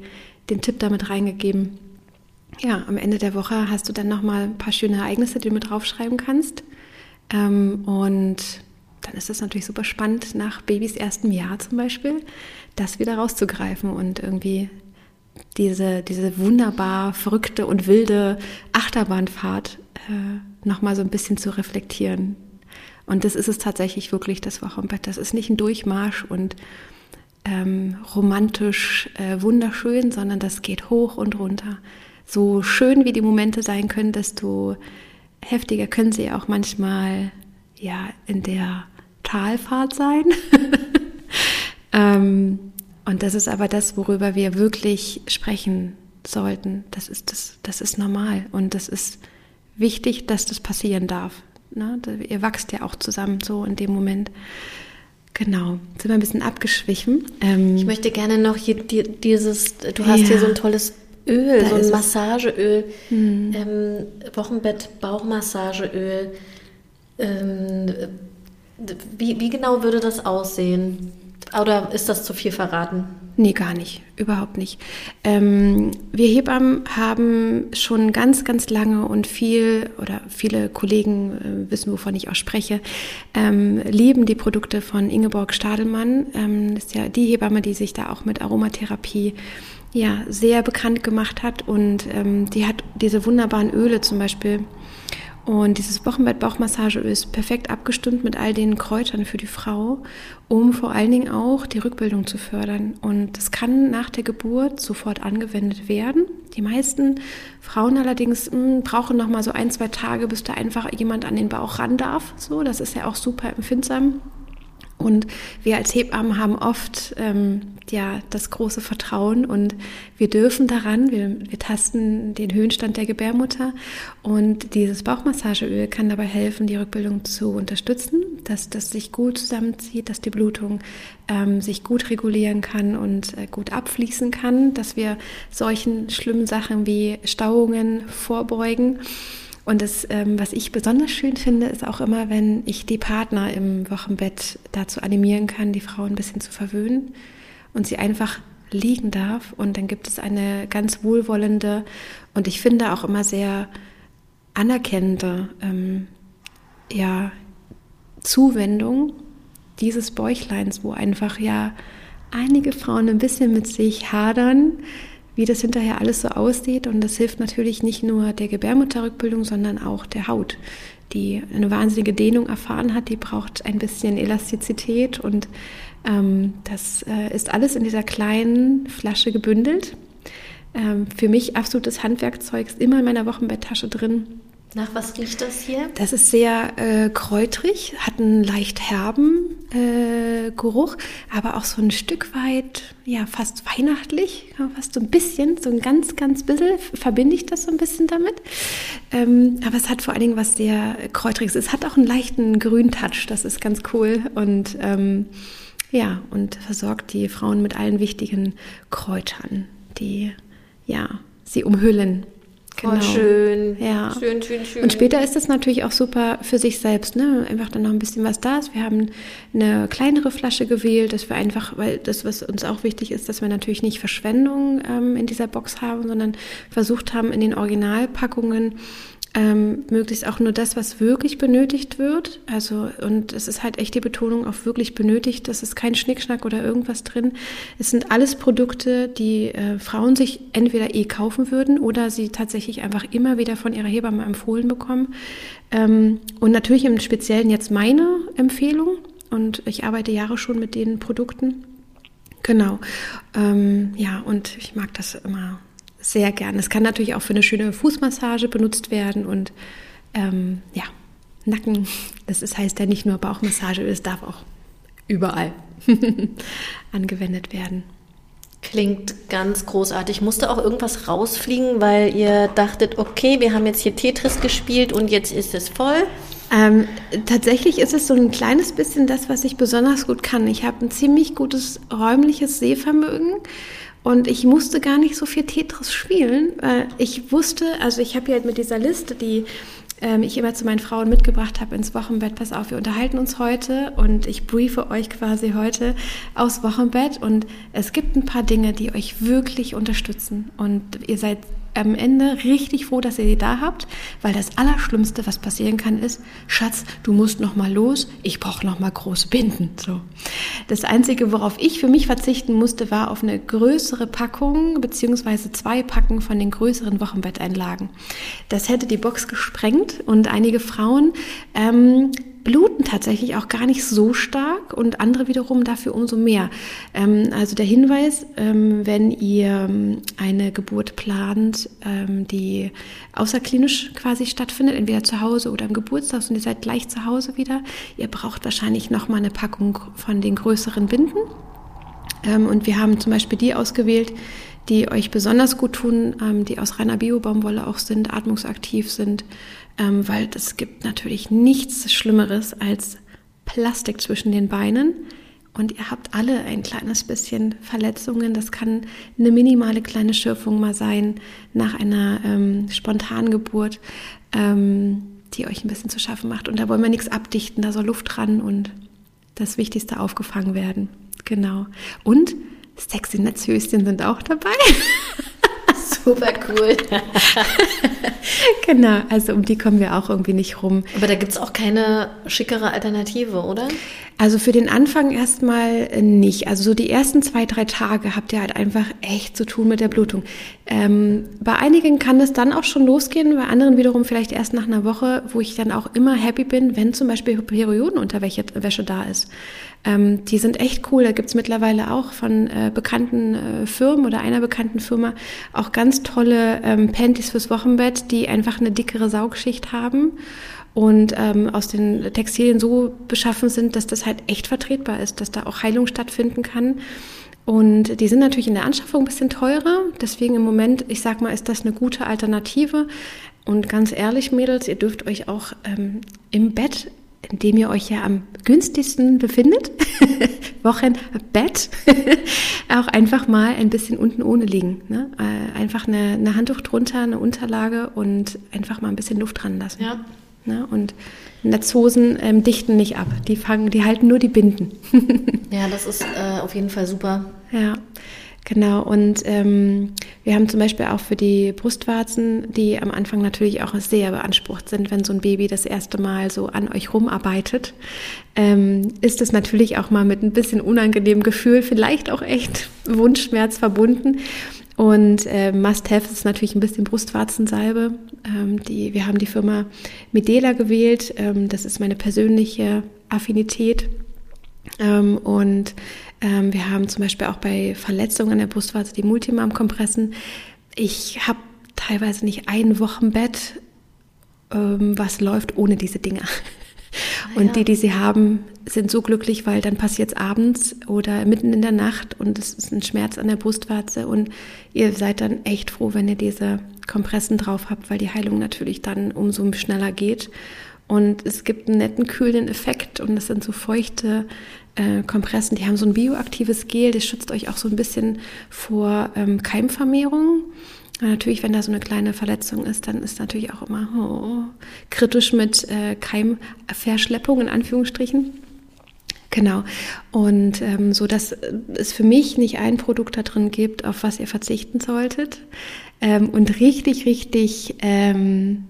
den Tipp damit reingegeben. Ja, am Ende der Woche hast du dann nochmal ein paar schöne Ereignisse, die du mit draufschreiben kannst. Ähm, und dann ist es natürlich super spannend, nach Babys erstem Jahr zum Beispiel, das wieder rauszugreifen und irgendwie diese, diese wunderbar verrückte und wilde Achterbahnfahrt äh, nochmal so ein bisschen zu reflektieren. Und das ist es tatsächlich wirklich, das Wochenbett. Das ist nicht ein Durchmarsch und ähm, romantisch äh, wunderschön, sondern das geht hoch und runter. So schön wie die Momente sein können, desto heftiger können sie auch manchmal ja in der Talfahrt sein. ähm, und das ist aber das, worüber wir wirklich sprechen sollten. Das ist, das, das ist normal und das ist wichtig, dass das passieren darf. Ne? Ihr wachst ja auch zusammen so in dem Moment. Genau, sind wir ein bisschen abgeschwichen. Ähm, Ich möchte gerne noch hier die, dieses, du hast Ja. hier so ein tolles Öl, Da so ein. Massageöl, ähm, Wochenbett, Bauchmassageöl. Ähm, wie, wie genau würde das aussehen? Oder ist das zu viel verraten? Nee, gar nicht. Überhaupt nicht. Ähm, wir Hebammen haben schon ganz, ganz lange und viel, oder viele Kollegen äh, wissen, wovon ich auch spreche, ähm, lieben die Produkte von Ingeborg Stadelmann. Ähm, das ist ja die Hebamme, die sich da auch mit Aromatherapie ja, sehr bekannt gemacht hat. Und ähm, die hat diese wunderbaren Öle zum Beispiel. Und dieses Wochenbett-Bauchmassageöl ist perfekt abgestimmt mit all den Kräutern für die Frau, um vor allen Dingen auch die Rückbildung zu fördern. Und das kann nach der Geburt sofort angewendet werden. Die meisten Frauen allerdings mh, brauchen noch mal so ein, zwei Tage, bis da einfach jemand an den Bauch ran darf. So, das ist ja auch super empfindsam. Und wir als Hebammen haben oft ähm, ja das große Vertrauen und wir dürfen daran, wir, wir tasten den Höhenstand der Gebärmutter und dieses Bauchmassageöl kann dabei helfen, die Rückbildung zu unterstützen, dass das sich gut zusammenzieht, dass die Blutung ähm, sich gut regulieren kann und äh, gut abfließen kann, dass wir solchen schlimmen Sachen wie Stauungen vorbeugen. Und das, ähm, was ich besonders schön finde, ist auch immer, wenn ich die Partner im Wochenbett dazu animieren kann, die Frau ein bisschen zu verwöhnen und sie einfach liegen darf. Und dann gibt es eine ganz wohlwollende und ich finde auch immer sehr anerkennende ähm, ja, Zuwendung dieses Bäuchleins, wo einfach ja einige Frauen ein bisschen mit sich hadern, wie das hinterher alles so aussieht. Und das hilft natürlich nicht nur der Gebärmutterrückbildung, sondern auch der Haut, die eine wahnsinnige Dehnung erfahren hat. Die braucht ein bisschen Elastizität und ähm, das äh, ist alles in dieser kleinen Flasche gebündelt. Ähm, für mich absolutes Handwerkzeug, ist immer in meiner Wochenbetttasche drin. Nach was riecht das hier? Das ist sehr äh, kräutrig, hat einen leicht herben äh, Geruch, aber auch so ein Stück weit, ja, fast weihnachtlich, fast so ein bisschen, so ein ganz, ganz bisschen verbinde ich das so ein bisschen damit. Ähm, aber es hat vor allen Dingen was sehr kräutriges. Es hat auch einen leichten Grüntouch, das ist ganz cool und ähm, ja, und versorgt die Frauen mit allen wichtigen Kräutern, die ja sie umhüllen Genau. Oh, schön. Ja. Schön, schön, schön. Und später ist das natürlich auch super für sich selbst, ne? Einfach dann noch ein bisschen was da ist. Wir haben eine kleinere Flasche gewählt, dass wir einfach, weil das, was uns auch wichtig ist, dass wir natürlich nicht Verschwendung ähm, in dieser Box haben, sondern versucht haben, in den Originalpackungen ähm, möglichst auch nur das, was wirklich benötigt wird. Also, und es ist halt echt die Betonung auf wirklich benötigt. Das ist kein Schnickschnack oder irgendwas drin. Es sind alles Produkte, die äh, Frauen sich entweder eh kaufen würden oder sie tatsächlich einfach immer wieder von ihrer Hebamme empfohlen bekommen. Ähm, und natürlich im Speziellen jetzt meine Empfehlung. Und ich arbeite Jahre schon mit den Produkten. Genau. Ähm, ja, und ich mag das immer sehr gern. Es kann natürlich auch für eine schöne Fußmassage benutzt werden und ähm, ja, Nacken. Das ist, heißt ja nicht nur Bauchmassage, es darf auch überall angewendet werden. Klingt ganz großartig. Musste auch irgendwas rausfliegen, weil ihr dachtet, okay, wir haben jetzt hier Tetris gespielt und jetzt ist es voll? Ähm, tatsächlich ist es so ein kleines bisschen das, was ich besonders gut kann. Ich habe ein ziemlich gutes räumliches Sehvermögen. Und ich musste gar nicht so viel Tetris spielen. Ich wusste, also ich habe ja mit dieser Liste, die ähm, ich immer zu meinen Frauen mitgebracht habe ins Wochenbett, pass auf, wir unterhalten uns heute und ich briefe euch quasi heute aus Wochenbett und es gibt ein paar Dinge, die euch wirklich unterstützen und ihr seid am Ende richtig froh, dass ihr die da habt, weil das Allerschlimmste, was passieren kann, ist, Schatz, du musst noch mal los, ich brauche noch mal große Binden. So. Das Einzige, worauf ich für mich verzichten musste, war auf eine größere Packung beziehungsweise zwei Packen von den größeren Wochenbetteinlagen. Das hätte die Box gesprengt und einige Frauen ähm, bluten tatsächlich auch gar nicht so stark und andere wiederum dafür umso mehr. Ähm, also der Hinweis, ähm, wenn ihr ähm, eine Geburt plant, ähm, die außerklinisch quasi stattfindet, entweder zu Hause oder im Geburtshaus und ihr seid gleich zu Hause wieder, ihr braucht wahrscheinlich nochmal eine Packung von den größeren Binden. Ähm, und wir haben zum Beispiel die ausgewählt, die euch besonders gut tun, ähm, die aus reiner Biobaumwolle auch sind, atmungsaktiv sind, ähm, weil es gibt natürlich nichts Schlimmeres als Plastik zwischen den Beinen. Und ihr habt alle ein kleines bisschen Verletzungen. Das kann eine minimale kleine Schürfung mal sein nach einer ähm, spontanen Geburt, ähm, die euch ein bisschen zu schaffen macht. Und da wollen wir nichts abdichten, da soll Luft dran und das Wichtigste aufgefangen werden. Genau. Und sexy Netzhöschen sind auch dabei. Super cool. genau, also um die kommen wir auch irgendwie nicht rum. Aber da gibt es auch keine schickere Alternative, oder? Also für den Anfang erstmal nicht. Also so die ersten zwei, drei Tage habt ihr halt einfach echt zu tun mit der Blutung. Ähm, bei einigen kann es dann auch schon losgehen, bei anderen wiederum vielleicht erst nach einer Woche, wo ich dann auch immer happy bin, wenn zum Beispiel Periodenunterwäsche da ist. Ähm, die sind echt cool. Da gibt's mittlerweile auch von äh, bekannten äh, Firmen oder einer bekannten Firma auch ganz tolle ähm, Panties fürs Wochenbett, die einfach eine dickere Saugschicht haben und ähm, aus den Textilien so beschaffen sind, dass das halt echt vertretbar ist, dass da auch Heilung stattfinden kann. Und die sind natürlich in der Anschaffung ein bisschen teurer. Deswegen im Moment, ich sag mal, ist das eine gute Alternative. Und ganz ehrlich, Mädels, ihr dürft euch auch ähm, im Bett in dem ihr euch ja am günstigsten befindet, Wochenbett, auch einfach mal ein bisschen unten ohne liegen. Ne? Äh, einfach eine, eine Handtuch drunter, eine Unterlage und einfach mal ein bisschen Luft dran lassen. Ja. Ne? Und Netzhosen ähm, dichten nicht ab. Die fangen, die halten nur die Binden. ja, das ist äh, auf jeden Fall super. Ja. Genau, und ähm, wir haben zum Beispiel auch für die Brustwarzen, die am Anfang natürlich auch sehr beansprucht sind, wenn so ein Baby das erste Mal so an euch rumarbeitet, ähm, ist es natürlich auch mal mit ein bisschen unangenehmem Gefühl, vielleicht auch echt Wunschschmerz verbunden. Und äh, Must-Have ist natürlich ein bisschen Brustwarzensalbe. Ähm, die, wir haben die Firma Medela gewählt. Ähm, das ist meine persönliche Affinität. Ähm, und ähm, wir haben zum Beispiel auch bei Verletzungen an der Brustwarze die Multimam-Kompressen. Ich habe teilweise nicht ein Wochenbett, ähm, was läuft ohne diese Dinger. Ah, und ja. die, die sie haben, sind so glücklich, weil dann passiert es abends oder mitten in der Nacht und es ist ein Schmerz an der Brustwarze und ihr seid dann echt froh, wenn ihr diese Kompressen drauf habt, weil die Heilung natürlich dann umso schneller geht. Und es gibt einen netten kühlenden Effekt und das sind so feuchte äh, Kompressen, die haben so ein bioaktives Gel, das schützt euch auch so ein bisschen vor ähm, Keimvermehrung. natürlich, wenn da so eine kleine Verletzung ist, dann ist natürlich auch immer oh, kritisch mit äh, Keimverschleppung in Anführungsstrichen. Genau. Und ähm, so, dass es für mich nicht ein Produkt da drin gibt, auf was ihr verzichten solltet. Ähm, und richtig, richtig ähm,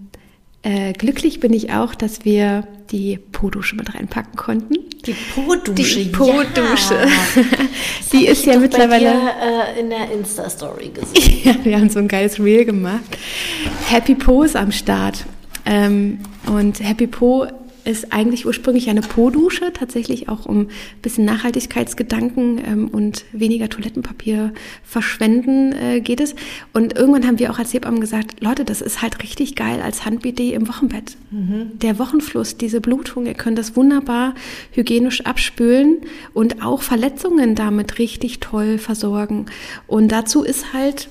äh, glücklich bin ich auch, dass wir die Po-Dusche mit reinpacken konnten. Die Po-Dusche, Die Po-Dusche. Ja. die ist ja mittlerweile dir, äh, in der Insta-Story gesehen. ja, wir haben so ein geiles Reel gemacht. Happy Po ist am Start. Ähm, und Happy Po ist eigentlich ursprünglich eine Po-Dusche, tatsächlich auch um ein bisschen Nachhaltigkeitsgedanken ähm, und weniger Toilettenpapier verschwenden äh, geht es. Und irgendwann haben wir auch als Hebammen gesagt, Leute, das ist halt richtig geil als Hand-BD im Wochenbett. Mhm. Der Wochenfluss, diese Blutung, ihr könnt das wunderbar hygienisch abspülen und auch Verletzungen damit richtig toll versorgen. Und dazu ist halt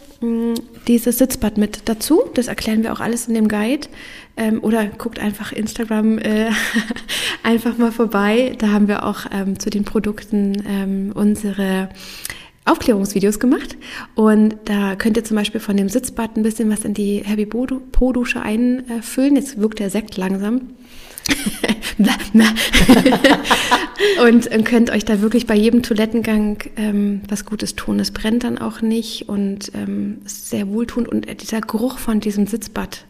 dieses Sitzbad mit dazu. Das erklären wir auch alles in dem Guide. Ähm, oder guckt einfach Instagram äh, einfach mal vorbei. Da haben wir auch ähm, zu den Produkten ähm, unsere Aufklärungsvideos gemacht und da könnt ihr zum Beispiel von dem Sitzbad ein bisschen was in die Heavy Po-Dusche einfüllen. Jetzt wirkt der Sekt langsam. und könnt euch da wirklich bei jedem Toilettengang ähm, was Gutes tun. Es brennt dann auch nicht und ähm, ist sehr wohltuend. Und dieser Geruch von diesem Sitzbad,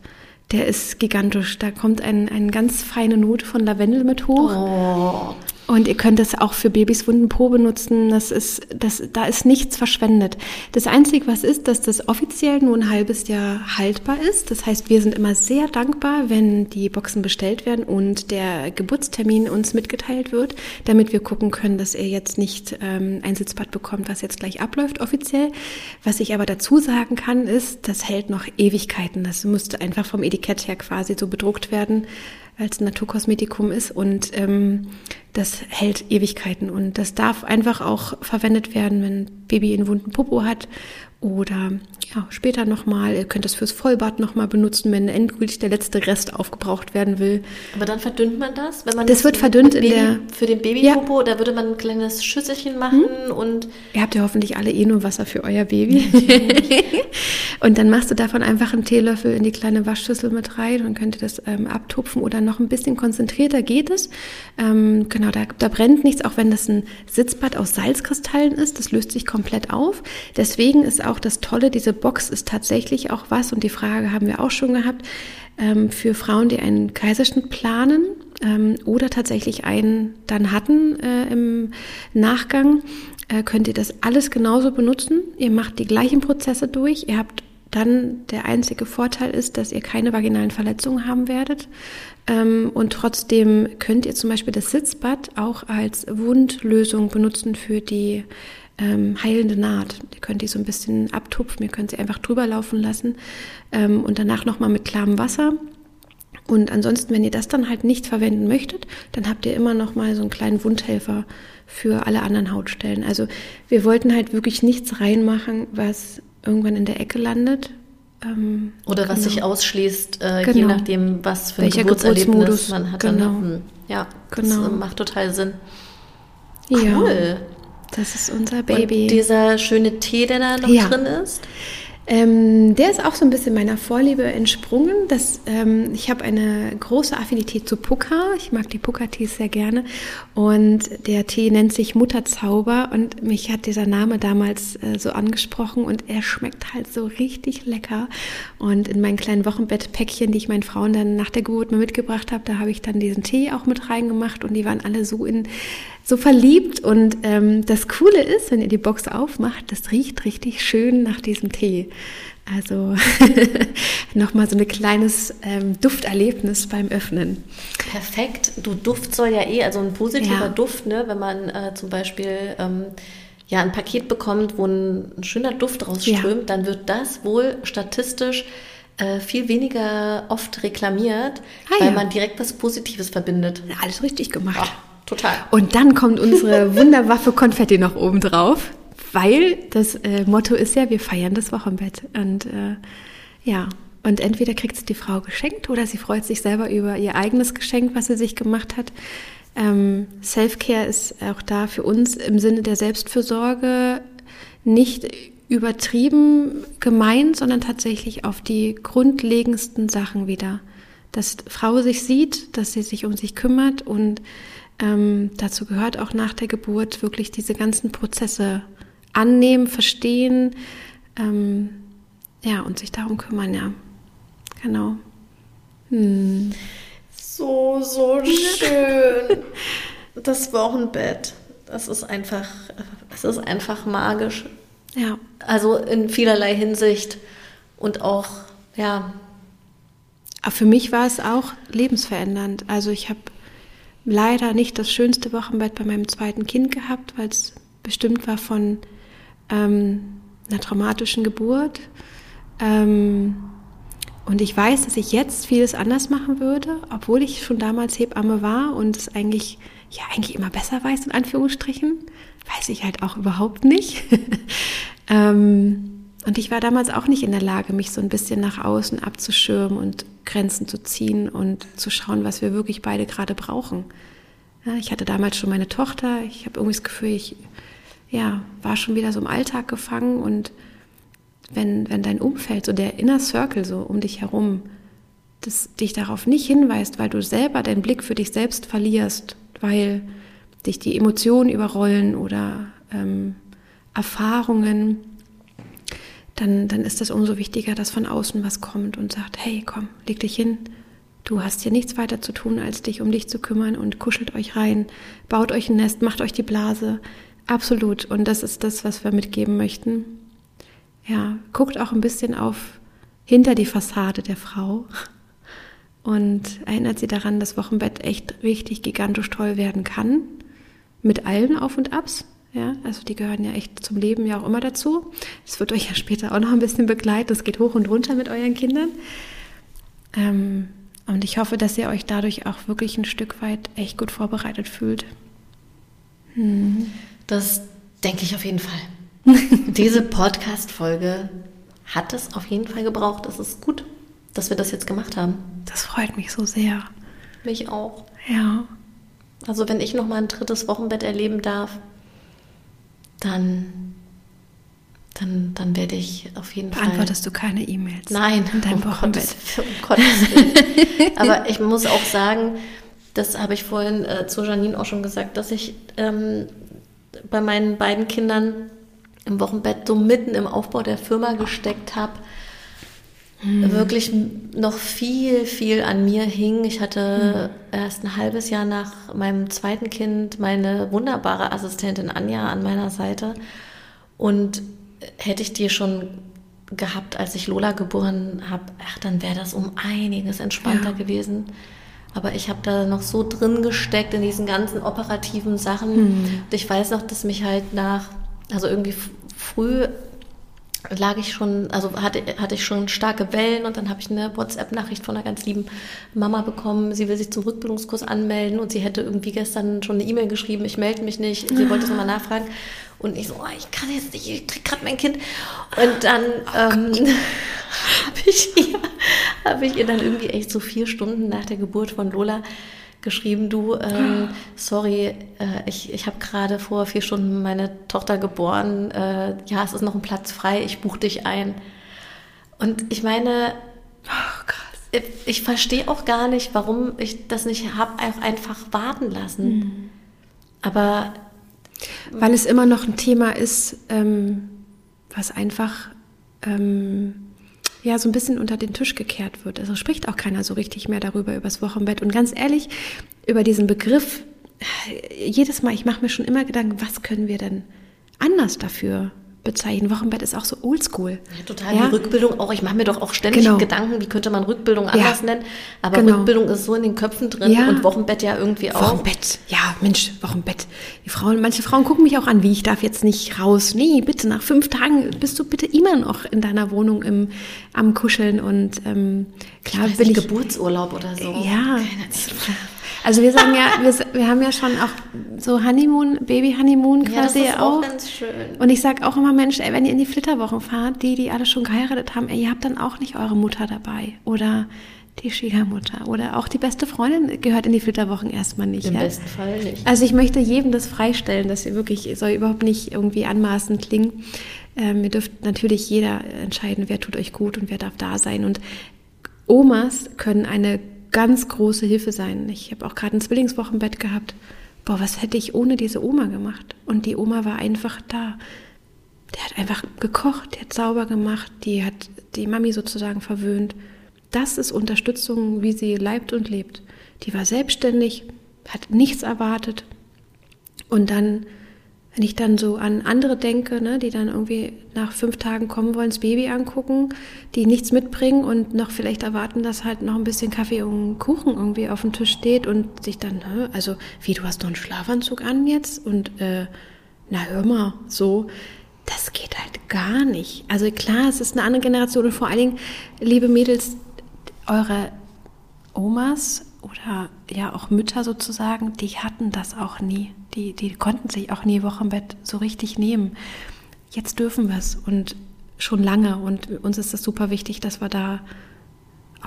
der ist gigantisch. Da kommt ein, eine ganz feine Note von Lavendel mit hoch. Oh. Und ihr könnt es auch für Babys Wundenpo benutzen. Das ist, das, da ist nichts verschwendet. Das Einzige, was ist, dass das offiziell nur ein halbes Jahr haltbar ist. Das heißt, wir sind immer sehr dankbar, wenn die Boxen bestellt werden und der Geburtstermin uns mitgeteilt wird, damit wir gucken können, dass er jetzt nicht ähm, ein Sitzbad bekommt, was jetzt gleich abläuft offiziell. Was ich aber dazu sagen kann, ist, das hält noch Ewigkeiten. Das müsste einfach vom Etikett her quasi so bedruckt werden als Naturkosmetikum ist und ähm, das hält Ewigkeiten. Und das darf einfach auch verwendet werden, wenn Baby einen wunden Popo hat oder ja, später nochmal. Ihr könnt das fürs Vollbad nochmal benutzen, wenn endgültig der letzte Rest aufgebraucht werden will. Aber dann verdünnt man das? Wenn man das, das wird verdünnt Baby, in der... Für den Babypopo, ja. da würde man ein kleines Schüsselchen machen hm. und... Ihr habt ja hoffentlich alle eh nur Wasser für euer Baby. und dann machst du davon einfach einen Teelöffel in die kleine Waschschüssel mit rein und könnt ihr das ähm, abtupfen oder noch ein bisschen konzentrierter geht es. Ähm, genau, da, da brennt nichts, auch wenn das ein Sitzbad aus Salzkristallen ist. Das löst sich komplett auf. Deswegen ist auch das Tolle, diese Box ist tatsächlich auch was, und die Frage haben wir auch schon gehabt, ähm, für Frauen, die einen Kaiserschnitt planen ähm, oder tatsächlich einen dann hatten äh, im Nachgang, äh, könnt ihr das alles genauso benutzen. Ihr macht die gleichen Prozesse durch. Ihr habt dann der einzige Vorteil ist, dass ihr keine vaginalen Verletzungen haben werdet. Ähm, und trotzdem könnt ihr zum Beispiel das Sitzbad auch als Wundlösung benutzen für die ähm, heilende Naht. Ihr könnt die so ein bisschen abtupfen, ihr könnt sie einfach drüber laufen lassen ähm, und danach nochmal mit klarem Wasser. Und ansonsten, wenn ihr das dann halt nicht verwenden möchtet, dann habt ihr immer noch mal so einen kleinen Wundhelfer für alle anderen Hautstellen. Also wir wollten halt wirklich nichts reinmachen, was irgendwann in der Ecke landet. Ähm, Oder was genau. sich ausschließt, äh, genau. je nachdem, was für ein Welcher Geburtserlebnis man hat. Genau. Dann, hm, ja, genau. das macht total Sinn. Cool. Das ist unser Baby. Und dieser schöne Tee, der da noch ja. drin ist? Ähm, der ist auch so ein bisschen meiner Vorliebe entsprungen. Das, ähm, ich habe eine große Affinität zu Pucca. Ich mag die Pucca-Tees sehr gerne. Und der Tee nennt sich Mutterzauber. Und mich hat dieser Name damals äh, so angesprochen. Und er schmeckt halt so richtig lecker. Und in meinen kleinen Wochenbettpäckchen, die ich meinen Frauen dann nach der Geburt mal mitgebracht habe, da habe ich dann diesen Tee auch mit reingemacht. Und die waren alle so in so verliebt. Und ähm, das Coole ist, wenn ihr die Box aufmacht, das riecht richtig schön nach diesem Tee. Also nochmal so ein kleines ähm, Dufterlebnis beim Öffnen. Perfekt. Du Duft soll ja eh, also ein positiver ja. Duft, ne, wenn man äh, zum Beispiel ähm, ja ein Paket bekommt, wo ein, ein schöner Duft rausströmt, ja. dann wird das wohl statistisch äh, viel weniger oft reklamiert, ah, weil ja. man direkt was Positives verbindet. Alles richtig gemacht. Oh. Total. Und dann kommt unsere Wunderwaffe Konfetti noch oben drauf, weil das äh, Motto ist ja, wir feiern das Wochenbett. Und äh, ja, und entweder kriegt es die Frau geschenkt oder sie freut sich selber über ihr eigenes Geschenk, was sie sich gemacht hat. Ähm, Self-Care ist auch da für uns im Sinne der Selbstfürsorge nicht übertrieben gemeint, sondern tatsächlich auf die grundlegendsten Sachen wieder. Dass Frau sich sieht, dass sie sich um sich kümmert und ähm, dazu gehört auch nach der Geburt wirklich diese ganzen Prozesse annehmen, verstehen, ähm, ja, und sich darum kümmern, ja. Genau. Hm. So, so schön. das Wochenbett. Das ist einfach, es ist einfach magisch. Ja. Also in vielerlei Hinsicht und auch, ja. Aber für mich war es auch lebensverändernd. Also ich habe leider nicht das schönste Wochenbett bei meinem zweiten Kind gehabt, weil es bestimmt war von ähm, einer traumatischen Geburt. Ähm, und ich weiß, dass ich jetzt vieles anders machen würde, obwohl ich schon damals Hebamme war und es eigentlich, ja, eigentlich immer besser weiß, in Anführungsstrichen. Weiß ich halt auch überhaupt nicht. ähm, und ich war damals auch nicht in der Lage, mich so ein bisschen nach außen abzuschirmen und Grenzen zu ziehen und zu schauen, was wir wirklich beide gerade brauchen. Ja, ich hatte damals schon meine Tochter. Ich habe irgendwie das Gefühl, ich ja, war schon wieder so im Alltag gefangen und wenn, wenn dein Umfeld, so der Inner Circle so um dich herum, das dich darauf nicht hinweist, weil du selber deinen Blick für dich selbst verlierst, weil dich die Emotionen überrollen oder ähm, Erfahrungen, dann, dann ist es umso wichtiger, dass von außen was kommt und sagt, hey, komm, leg dich hin. Du hast hier nichts weiter zu tun, als dich um dich zu kümmern und kuschelt euch rein, baut euch ein Nest, macht euch die Blase. Absolut. Und das ist das, was wir mitgeben möchten. Ja, guckt auch ein bisschen auf hinter die Fassade der Frau und erinnert sie daran, dass Wochenbett echt richtig gigantisch toll werden kann. Mit allen Auf und Abs. Ja, also die gehören ja echt zum Leben ja auch immer dazu. Das wird euch ja später auch noch ein bisschen begleiten. Das geht hoch und runter mit euren Kindern. Ähm, und ich hoffe, dass ihr euch dadurch auch wirklich ein Stück weit echt gut vorbereitet fühlt. Hm. Das denke ich auf jeden Fall. Diese Podcast-Folge hat es auf jeden Fall gebraucht. Es ist gut, dass wir das jetzt gemacht haben. Das freut mich so sehr. Mich auch. Ja. Also wenn ich noch mal ein drittes Wochenbett erleben darf, dann, dann, dann werde ich auf jeden Fall. Beantwortest du keine E-Mails? Nein, in deinem um Gottes, um Gottes Willen. Aber ich muss auch sagen, das habe ich vorhin äh, zu Janine auch schon gesagt, dass ich ähm, bei meinen beiden Kindern im Wochenbett so mitten im Aufbau der Firma gesteckt habe. Hm. Wirklich noch viel, viel an mir hing. Ich hatte hm. erst ein halbes Jahr nach meinem zweiten Kind meine wunderbare Assistentin Anja an meiner Seite. Und hätte ich die schon gehabt, als ich Lola geboren habe, ach, dann wäre das um einiges entspannter ja. gewesen. Aber ich habe da noch so drin gesteckt in diesen ganzen operativen Sachen. Hm. Und ich weiß noch, dass mich halt nach, also irgendwie früh lag ich schon, also hatte, hatte ich schon starke Wellen und dann habe ich eine WhatsApp-Nachricht von einer ganz lieben Mama bekommen. Sie will sich zum Rückbildungskurs anmelden und sie hätte irgendwie gestern schon eine E-Mail geschrieben, ich melde mich nicht. Sie wollte es nochmal nachfragen. Und ich so, oh, ich kann jetzt nicht, ich krieg gerade mein Kind. Und dann oh ähm, habe ich, ihr, hab ich ihr dann irgendwie echt so vier Stunden nach der Geburt von Lola geschrieben, du, ähm, sorry, äh, ich, ich habe gerade vor vier Stunden meine Tochter geboren, äh, ja, es ist noch ein Platz frei, ich buche dich ein. Und ich meine, Oh, krass. ich, ich verstehe auch gar nicht, warum ich das nicht habe einfach warten lassen. Mhm. Aber Weil es immer noch ein Thema ist, ähm, was einfach ähm, ja so ein bisschen unter den Tisch gekehrt wird. Also spricht auch keiner so richtig mehr darüber, übers Wochenbett. Und ganz ehrlich, über diesen Begriff, äh, jedes Mal, ich mache mir schon immer Gedanken, was können wir denn anders dafür bezeichnen? Wochenbett ist auch so oldschool. Ja, total. Ja? Die Rückbildung auch. Ich mache mir doch auch ständig Genau. Gedanken, wie könnte man Rückbildung anders nennen. Aber genau. Rückbildung ist so in den Köpfen drin Ja. und Wochenbett ja irgendwie auch. Wochenbett. Ja, Mensch, Wochenbett. Die Frauen, manche Frauen gucken mich auch an, wie ich darf jetzt nicht raus. Nee, bitte, nach fünf Tagen bist du bitte immer noch in deiner Wohnung im, am Kuscheln und ähm, klar Weiß bin nicht, ich. Geburtsurlaub oder so. Ja. Keine Ahnung. Also wir sagen ja, wir, wir haben ja schon auch so Honeymoon, Baby-Honeymoon Ja, das quasi ist auch auch. ganz schön. Und ich sag auch immer, Mensch, ey, wenn ihr in die Flitterwochen fahrt, die, die alle schon geheiratet haben, ey, ihr habt dann auch nicht eure Mutter dabei oder die Schwiegermutter oder auch die beste Freundin gehört in die Flitterwochen erstmal nicht. Im ja? besten Fall nicht. Also ich möchte jedem das freistellen, dass ihr wirklich, soll überhaupt nicht irgendwie anmaßend klingen. Ähm, ihr dürft natürlich jeder entscheiden, wer tut euch gut und wer darf da sein. Und Omas können eine ganz große Hilfe sein. Ich habe auch gerade ein Zwillingswochenbett gehabt. Boah, was hätte ich ohne diese Oma gemacht? Und die Oma war einfach da. Der hat einfach gekocht, der hat sauber gemacht, die hat die Mami sozusagen verwöhnt. Das ist Unterstützung, wie sie leibt und lebt. Die war selbstständig, hat nichts erwartet. Und dann, wenn ich dann so an andere denke, ne, die dann irgendwie nach fünf Tagen kommen wollen, das Baby angucken, die nichts mitbringen und noch vielleicht erwarten, dass halt noch ein bisschen Kaffee und Kuchen irgendwie auf dem Tisch steht und sich dann, hä, also wie, du hast doch einen Schlafanzug an jetzt? Und äh, na hör mal, so, das geht halt gar nicht. Also klar, es ist eine andere Generation und vor allen Dingen, liebe Mädels, eure Omas oder ja auch Mütter sozusagen, die hatten das auch nie. Die, die konnten sich auch nie Wochenbett so richtig nehmen. Jetzt dürfen wir es und schon lange und uns ist das super wichtig, dass wir da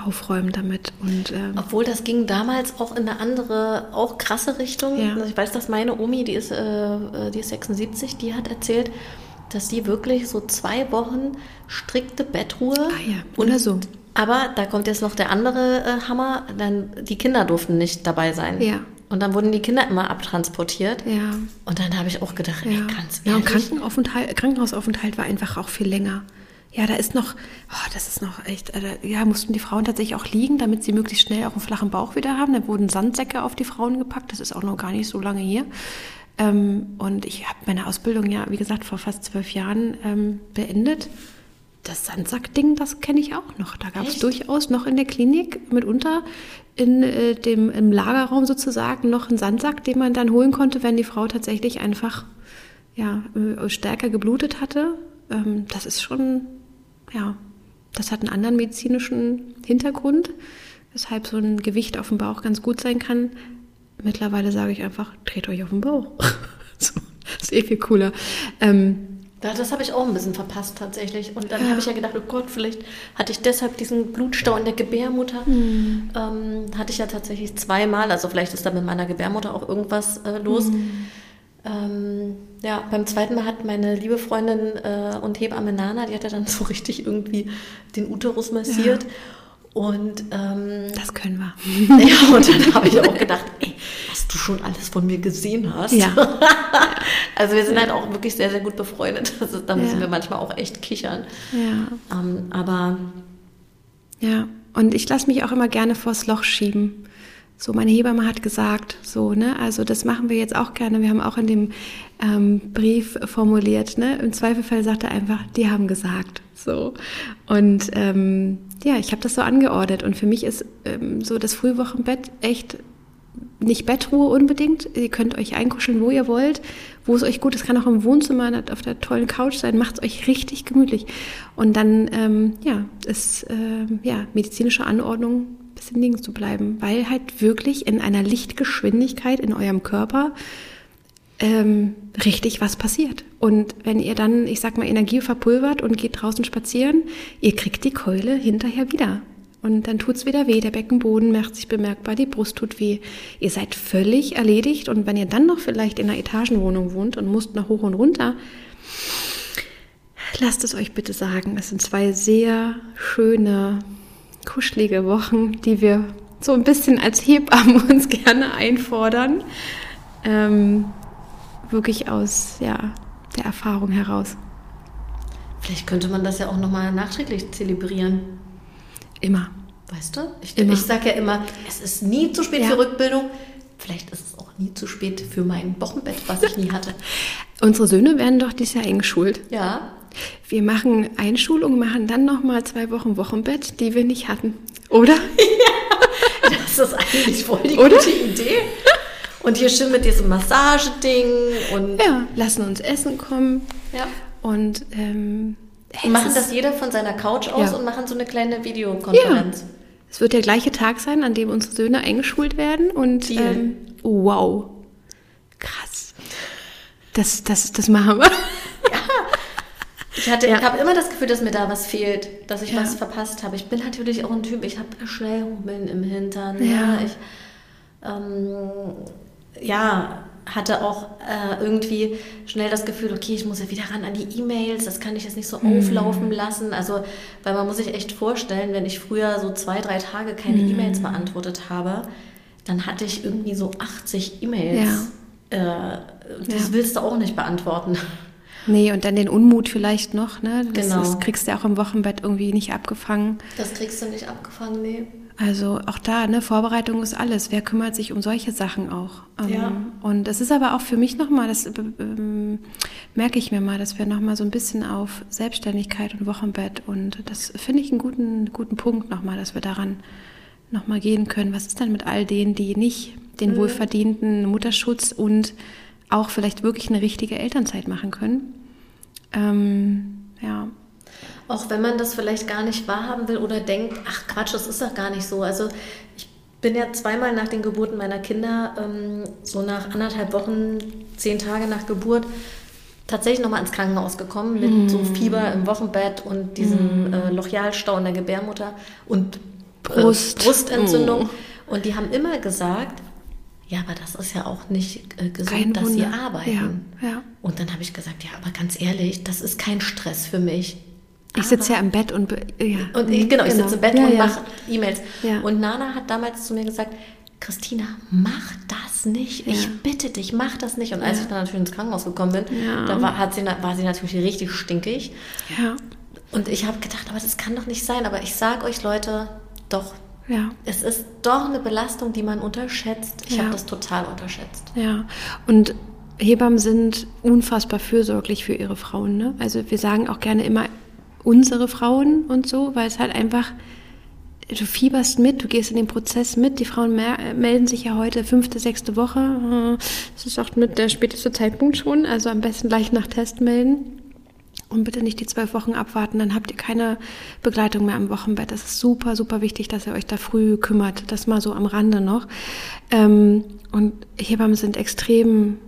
aufräumen damit. Und ähm, Obwohl das ging damals auch in eine andere, auch krasse Richtung. Ja. Also ich weiß, dass meine Omi, die ist, äh, die ist 76, die hat erzählt, dass sie wirklich so zwei Wochen strikte Bettruhe. Ah ja, oder so. Aber da kommt jetzt noch der andere äh, Hammer, dann die Kinder durften nicht dabei sein. Ja. Und dann wurden die Kinder immer abtransportiert. ja. Und dann habe ich auch gedacht, ey, Ja, ganz ja und ehrlich. Krankenaufenthalt, Krankenhausaufenthalt war einfach auch viel länger. Ja, da ist noch, oh, das ist noch echt, äh, ja, mussten die Frauen tatsächlich auch liegen, damit sie möglichst schnell auch einen flachen Bauch wieder haben. Da wurden Sandsäcke auf die Frauen gepackt, das ist auch noch gar nicht so lange hier. Ähm, und ich habe meine Ausbildung ja, wie gesagt, vor fast zwölf Jahren ähm, beendet. Das Sandsackding, das kenne ich auch noch. Da gab es durchaus noch in der Klinik mitunter in äh, dem im Lagerraum sozusagen noch einen Sandsack, den man dann holen konnte, wenn die Frau tatsächlich einfach ja äh, stärker geblutet hatte. Ähm, das ist schon ja, das hat einen anderen medizinischen Hintergrund, weshalb so ein Gewicht auf dem Bauch ganz gut sein kann. Mittlerweile sage ich einfach, dreht euch auf den Bauch. so, das ist eh viel cooler. Ähm, das habe ich auch ein bisschen verpasst tatsächlich. Und dann habe ich ja gedacht, oh Gott, vielleicht hatte ich deshalb diesen Blutstau in der Gebärmutter. Hm. Ähm, hatte ich ja tatsächlich zweimal. Also vielleicht ist da mit meiner Gebärmutter auch irgendwas äh, los. Hm. Ähm, ja, beim zweiten Mal hat meine liebe Freundin äh, und Hebamme Nana, die hat ja dann so richtig irgendwie den Uterus massiert. Und ähm, das können wir. ja, und dann habe ich auch gedacht, ey, was du schon alles von mir gesehen hast. Ja. also wir sind halt auch wirklich sehr, sehr gut befreundet. Ist, da müssen Ja. wir manchmal auch echt kichern. Ja. Ähm, aber Ja, und ich lasse mich auch immer gerne vors Loch schieben. So, meine Hebamme hat gesagt, so, ne, also das machen wir jetzt auch gerne. Wir haben auch in dem ähm, Brief formuliert, ne, im Zweifelfall sagt er einfach, die haben gesagt, so. Und ähm, ja, ich habe das so angeordnet. Und für mich ist ähm, so das Frühwochenbett echt nicht Bettruhe unbedingt. Ihr könnt euch einkuscheln, wo ihr wollt, wo es euch gut ist. Kann auch im Wohnzimmer auf der tollen Couch sein. Macht es euch richtig gemütlich. Und dann, ähm, ja, ist ähm, ja medizinische Anordnung, bisschen liegen zu bleiben, weil halt wirklich in einer Lichtgeschwindigkeit in eurem Körper ähm, richtig was passiert. Und wenn ihr dann, ich sag mal, Energie verpulvert und geht draußen spazieren, ihr kriegt die Keule hinterher wieder. Und dann tut's wieder weh, der Beckenboden macht sich bemerkbar, die Brust tut weh. Ihr seid völlig erledigt und wenn ihr dann noch vielleicht in einer Etagenwohnung wohnt und musst noch hoch und runter, lasst es euch bitte sagen. Es sind zwei sehr schöne, kuschelige Wochen, die wir so ein bisschen als Hebammen uns gerne einfordern. Ähm, wirklich aus ja, der Erfahrung heraus. Vielleicht könnte man das ja auch nochmal nachträglich zelebrieren. Immer. Weißt du? Ich, ich sage ja immer, es ist nie zu spät ja. für Rückbildung. Vielleicht ist es auch nie zu spät für mein Wochenbett, was ich nie hatte. Unsere Söhne werden doch dieses Jahr eingeschult. Ja. Wir machen Einschulung, machen dann nochmal zwei Wochen Wochenbett, die wir nicht hatten. Oder? Ja, das ist eigentlich voll die Oder? gute Idee. Und hier schön mit diesem Massageding und. Ja, lassen uns Essen kommen. Ja. Und ähm, hey, machen das jeder von seiner Couch aus ja. und machen so eine kleine Videokonferenz. Ja. Es wird der gleiche Tag sein, an dem unsere Söhne eingeschult werden. Und ähm, oh, wow. Krass. Das, das, das machen wir. Ja. Ich, hatte, ja. habe immer das Gefühl, dass mir da was fehlt, dass ich ja. was verpasst habe. Ich bin natürlich auch ein Typ, ich habe schnell Hummeln im Hintern. Ja. Ich, ähm, ja, hatte auch äh, irgendwie schnell das Gefühl, okay, ich muss ja wieder ran an die E-Mails, das kann ich jetzt nicht so mhm. auflaufen lassen. Also, weil man muss sich echt vorstellen, wenn ich früher so zwei, drei Tage keine mhm. E-Mails beantwortet habe, dann hatte ich irgendwie so 80 E-Mails. Ja. Äh, das ja. willst du auch nicht beantworten. Nee, und dann den Unmut vielleicht noch, ne? Das, genau. das kriegst du auch im Wochenbett irgendwie nicht abgefangen. Das kriegst du nicht abgefangen, nee. Also auch da, ne, Vorbereitung ist alles. Wer kümmert sich um solche Sachen auch? Ähm, ja. Und es ist aber auch für mich nochmal, das ähm, merke ich mir mal, dass wir nochmal so ein bisschen auf Selbstständigkeit und Wochenbett und das finde ich einen guten, guten Punkt nochmal, dass wir daran nochmal gehen können. Was ist denn mit all denen, die nicht den mhm. wohlverdienten Mutterschutz und auch vielleicht wirklich eine richtige Elternzeit machen können? Ähm, ja, auch wenn man das vielleicht gar nicht wahrhaben will oder denkt, ach Quatsch, das ist doch gar nicht so. Also ich bin ja zweimal nach den Geburten meiner Kinder, ähm, so nach anderthalb Wochen, zehn Tage nach Geburt, tatsächlich nochmal ins Krankenhaus gekommen mit mm. so Fieber im Wochenbett und diesem mm. äh, Lochialstau in der Gebärmutter und äh, Brust. Brustentzündung. Mm. Und die haben immer gesagt, ja, aber das ist ja auch nicht äh, gesund, kein dass Wunder. sie arbeiten. Ja, ja. Und dann habe ich gesagt, ja, aber ganz ehrlich, das ist kein Stress für mich. Ich sitze ja im Bett und ja. und ich, genau, ich genau. sitze im Bett ja, und ja. mache E-Mails. Ja. Und Nana hat damals zu mir gesagt, Christina, mach das nicht. Ich bitte dich, mach das nicht. Und als ich dann natürlich ins Krankenhaus gekommen bin, da war, hat sie, war sie natürlich richtig stinkig. Ja. Und ich habe gedacht, aber das kann doch nicht sein. Aber ich sage euch, Leute, doch. Ja. Es ist doch eine Belastung, die man unterschätzt. Ich habe das total unterschätzt. Ja. Und Hebammen sind unfassbar fürsorglich für ihre Frauen. Ne? Also wir sagen auch gerne immer, unsere Frauen und so, weil es halt einfach, du fieberst mit, du gehst in den Prozess mit. Die Frauen melden sich ja heute fünfte, sechste Woche. Das ist auch mit der späteste Zeitpunkt schon, also am besten gleich nach Test melden. Und bitte nicht die zwölf Wochen abwarten, dann habt ihr keine Begleitung mehr am Wochenbett. Das ist super, super wichtig, dass ihr euch da früh kümmert. Das mal so am Rande noch. Ähm, und Hebammen sind extrem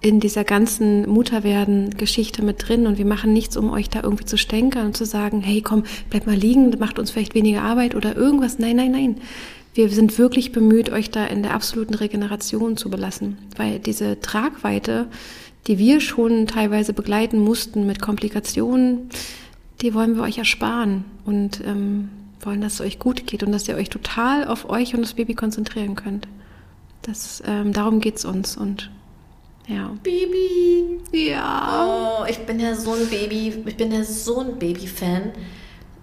in dieser ganzen Mutterwerden-Geschichte mit drin und wir machen nichts, um euch da irgendwie zu stänkern und zu sagen, hey, komm, bleib mal liegen, macht uns vielleicht weniger Arbeit oder irgendwas. Nein, nein, nein. Wir sind wirklich bemüht, euch da in der absoluten Regeneration zu belassen, weil diese Tragweite, die wir schon teilweise begleiten mussten mit Komplikationen, die wollen wir euch ersparen und ähm, wollen, dass es euch gut geht und dass ihr euch total auf euch und das Baby konzentrieren könnt. Das, ähm, darum geht's uns und ja. Baby. Ja. Oh, ich bin ja so ein Baby, ich bin ja so ein Baby-Fan.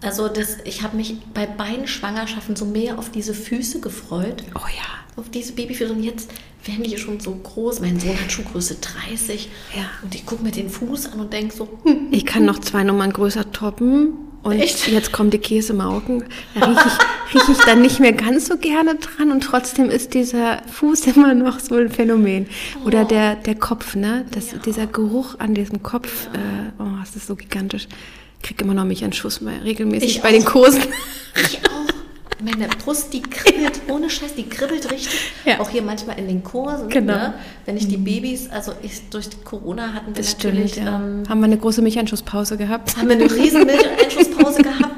Also das, ich habe mich bei beiden Schwangerschaften so mehr auf diese Füße gefreut. Oh ja. Auf diese Babyfüße. Und jetzt werden die schon so groß. Mein Sohn hat Schuhgröße 30. Ja. Und ich gucke mir den Fuß an und denke so. Ich kann noch zwei Nummern größer toppen. Und Echt? jetzt kommen die Käsemauken. Da rieche ich, riech ich dann nicht mehr ganz so gerne dran und trotzdem ist dieser Fuß immer noch so ein Phänomen. Oder oh. der, der Kopf, ne? Das, ja. Dieser Geruch an diesem Kopf, äh, oh, das ist so gigantisch. Ich kriege immer noch mich einen Schuss mal regelmäßig ich bei auch. den Kursen. Ich auch. Meine Brust, die kribbelt, ohne Scheiß, die kribbelt richtig. Ja. Auch hier manchmal in den Kursen. Genau. Ne? Wenn ich die mhm. Babys, also ich, durch Corona hatten wir das natürlich... Stimmt, ja. ähm, haben wir eine große Milcheinschusspause gehabt. Haben wir eine riesen Milcheinschusspause gehabt.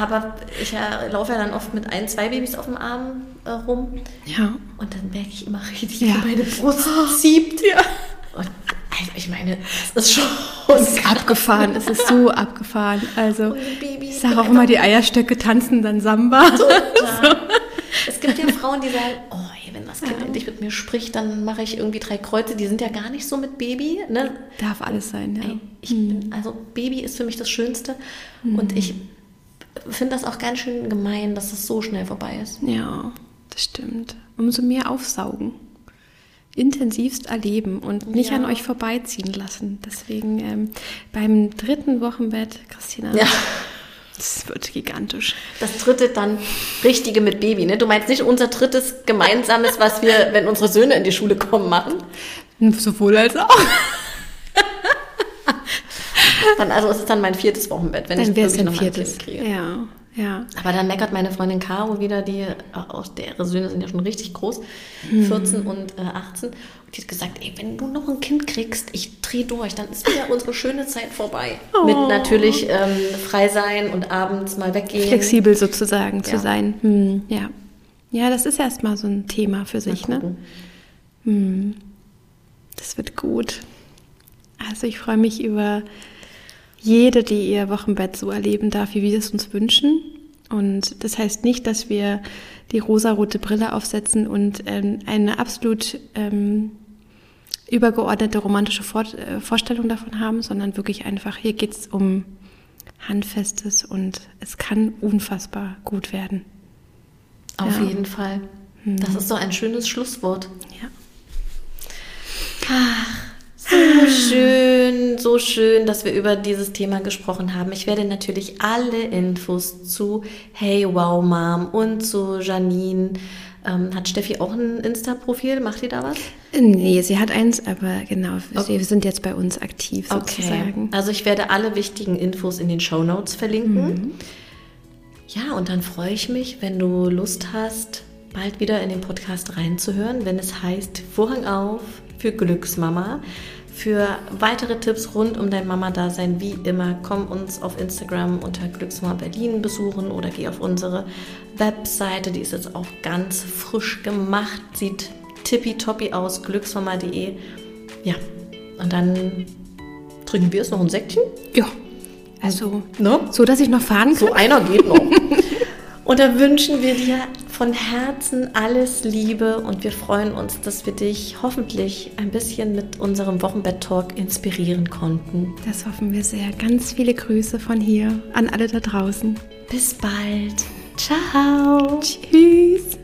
Aber ich ja, laufe ja dann oft mit ein, zwei Babys auf dem Arm äh, rum. Ja. Und dann merke ich immer richtig, ja. wie meine Brust zieht. Ja. Und also ich meine, es ist schon es ist abgefahren. Es ist so abgefahren. Also, ich sage auch immer, die Eierstöcke tanzen dann Samba. So. Es gibt ja Frauen, die sagen, oh, ey, wenn das Kind ja. endlich mit mir spricht, dann mache ich irgendwie drei Kreuze. Die sind ja gar nicht so mit Baby. Ne? Darf alles sein, ja. Ey, ich hm. bin, also Baby ist für mich das Schönste. Hm. Und ich finde das auch ganz schön gemein, dass es so schnell vorbei ist. Ja, das stimmt. Umso mehr aufsaugen. Intensivst erleben und nicht ja. an euch vorbeiziehen lassen. Deswegen ähm, beim dritten Wochenbett, Christina, ja. das wird gigantisch. Das dritte dann richtige mit Baby, ne? Du meinst nicht unser drittes gemeinsames, was wir, wenn unsere Söhne in die Schule kommen, machen? Sowohl als auch. Dann, also es ist dann mein viertes Wochenbett, wenn dann ich wirklich noch ein Kind kriege. Ja, ja. Aber dann meckert meine Freundin Caro wieder, die, auch deren Söhne sind ja schon richtig groß, 14 hm. und äh, 18. Und die hat gesagt, ey, wenn du noch ein Kind kriegst, ich drehe durch, dann ist wieder unsere schöne Zeit vorbei. Oh. Mit natürlich ähm, frei sein und abends mal weggehen. Flexibel sozusagen ja. zu sein. Hm, ja. Ja, das ist erstmal so ein Thema für sich, ne? Hm. Das wird gut. Also ich freue mich über jede, die ihr Wochenbett so erleben darf, wie wir es uns wünschen. Und das heißt nicht, dass wir die rosarote Brille aufsetzen und ähm, eine absolut ähm, übergeordnete romantische Vor äh, Vorstellung davon haben, sondern wirklich einfach, hier geht es um Handfestes und es kann unfassbar gut werden. Auf ja. jeden Fall. Das hm. ist so ein schönes Schlusswort. Ja. Ach. So schön, so schön, dass wir über dieses Thema gesprochen haben. Ich werde natürlich alle Infos zu Hey Wow Mom und zu Janine. Ähm, hat Steffi auch ein Insta-Profil? Macht die da was? Nee, sie hat eins, aber genau, okay. wir sind jetzt bei uns aktiv sozusagen. Okay. Also ich werde alle wichtigen Infos in den Show Notes verlinken. Mhm. Ja, und dann freue ich mich, wenn du Lust hast, bald wieder in den Podcast reinzuhören, wenn es heißt Vorhang auf für Glücksmama. Für weitere Tipps rund um dein Mama-Dasein, wie immer, komm uns auf Instagram unter Glücksmama Berlin besuchen oder geh auf unsere Webseite. Die ist jetzt auch ganz frisch gemacht, sieht tippitoppi aus, glücksmama.de. Ja, und dann trinken wir es noch ein Säckchen. Ja, also ne? so, dass ich noch fahren kann. So einer geht noch. Und da wünschen wir dir von Herzen alles Liebe und wir freuen uns, dass wir dich hoffentlich ein bisschen mit unserem Wochenbett-Talk inspirieren konnten. Das hoffen wir sehr. Ganz viele Grüße von hier an alle da draußen. Bis bald. Ciao. Tschüss.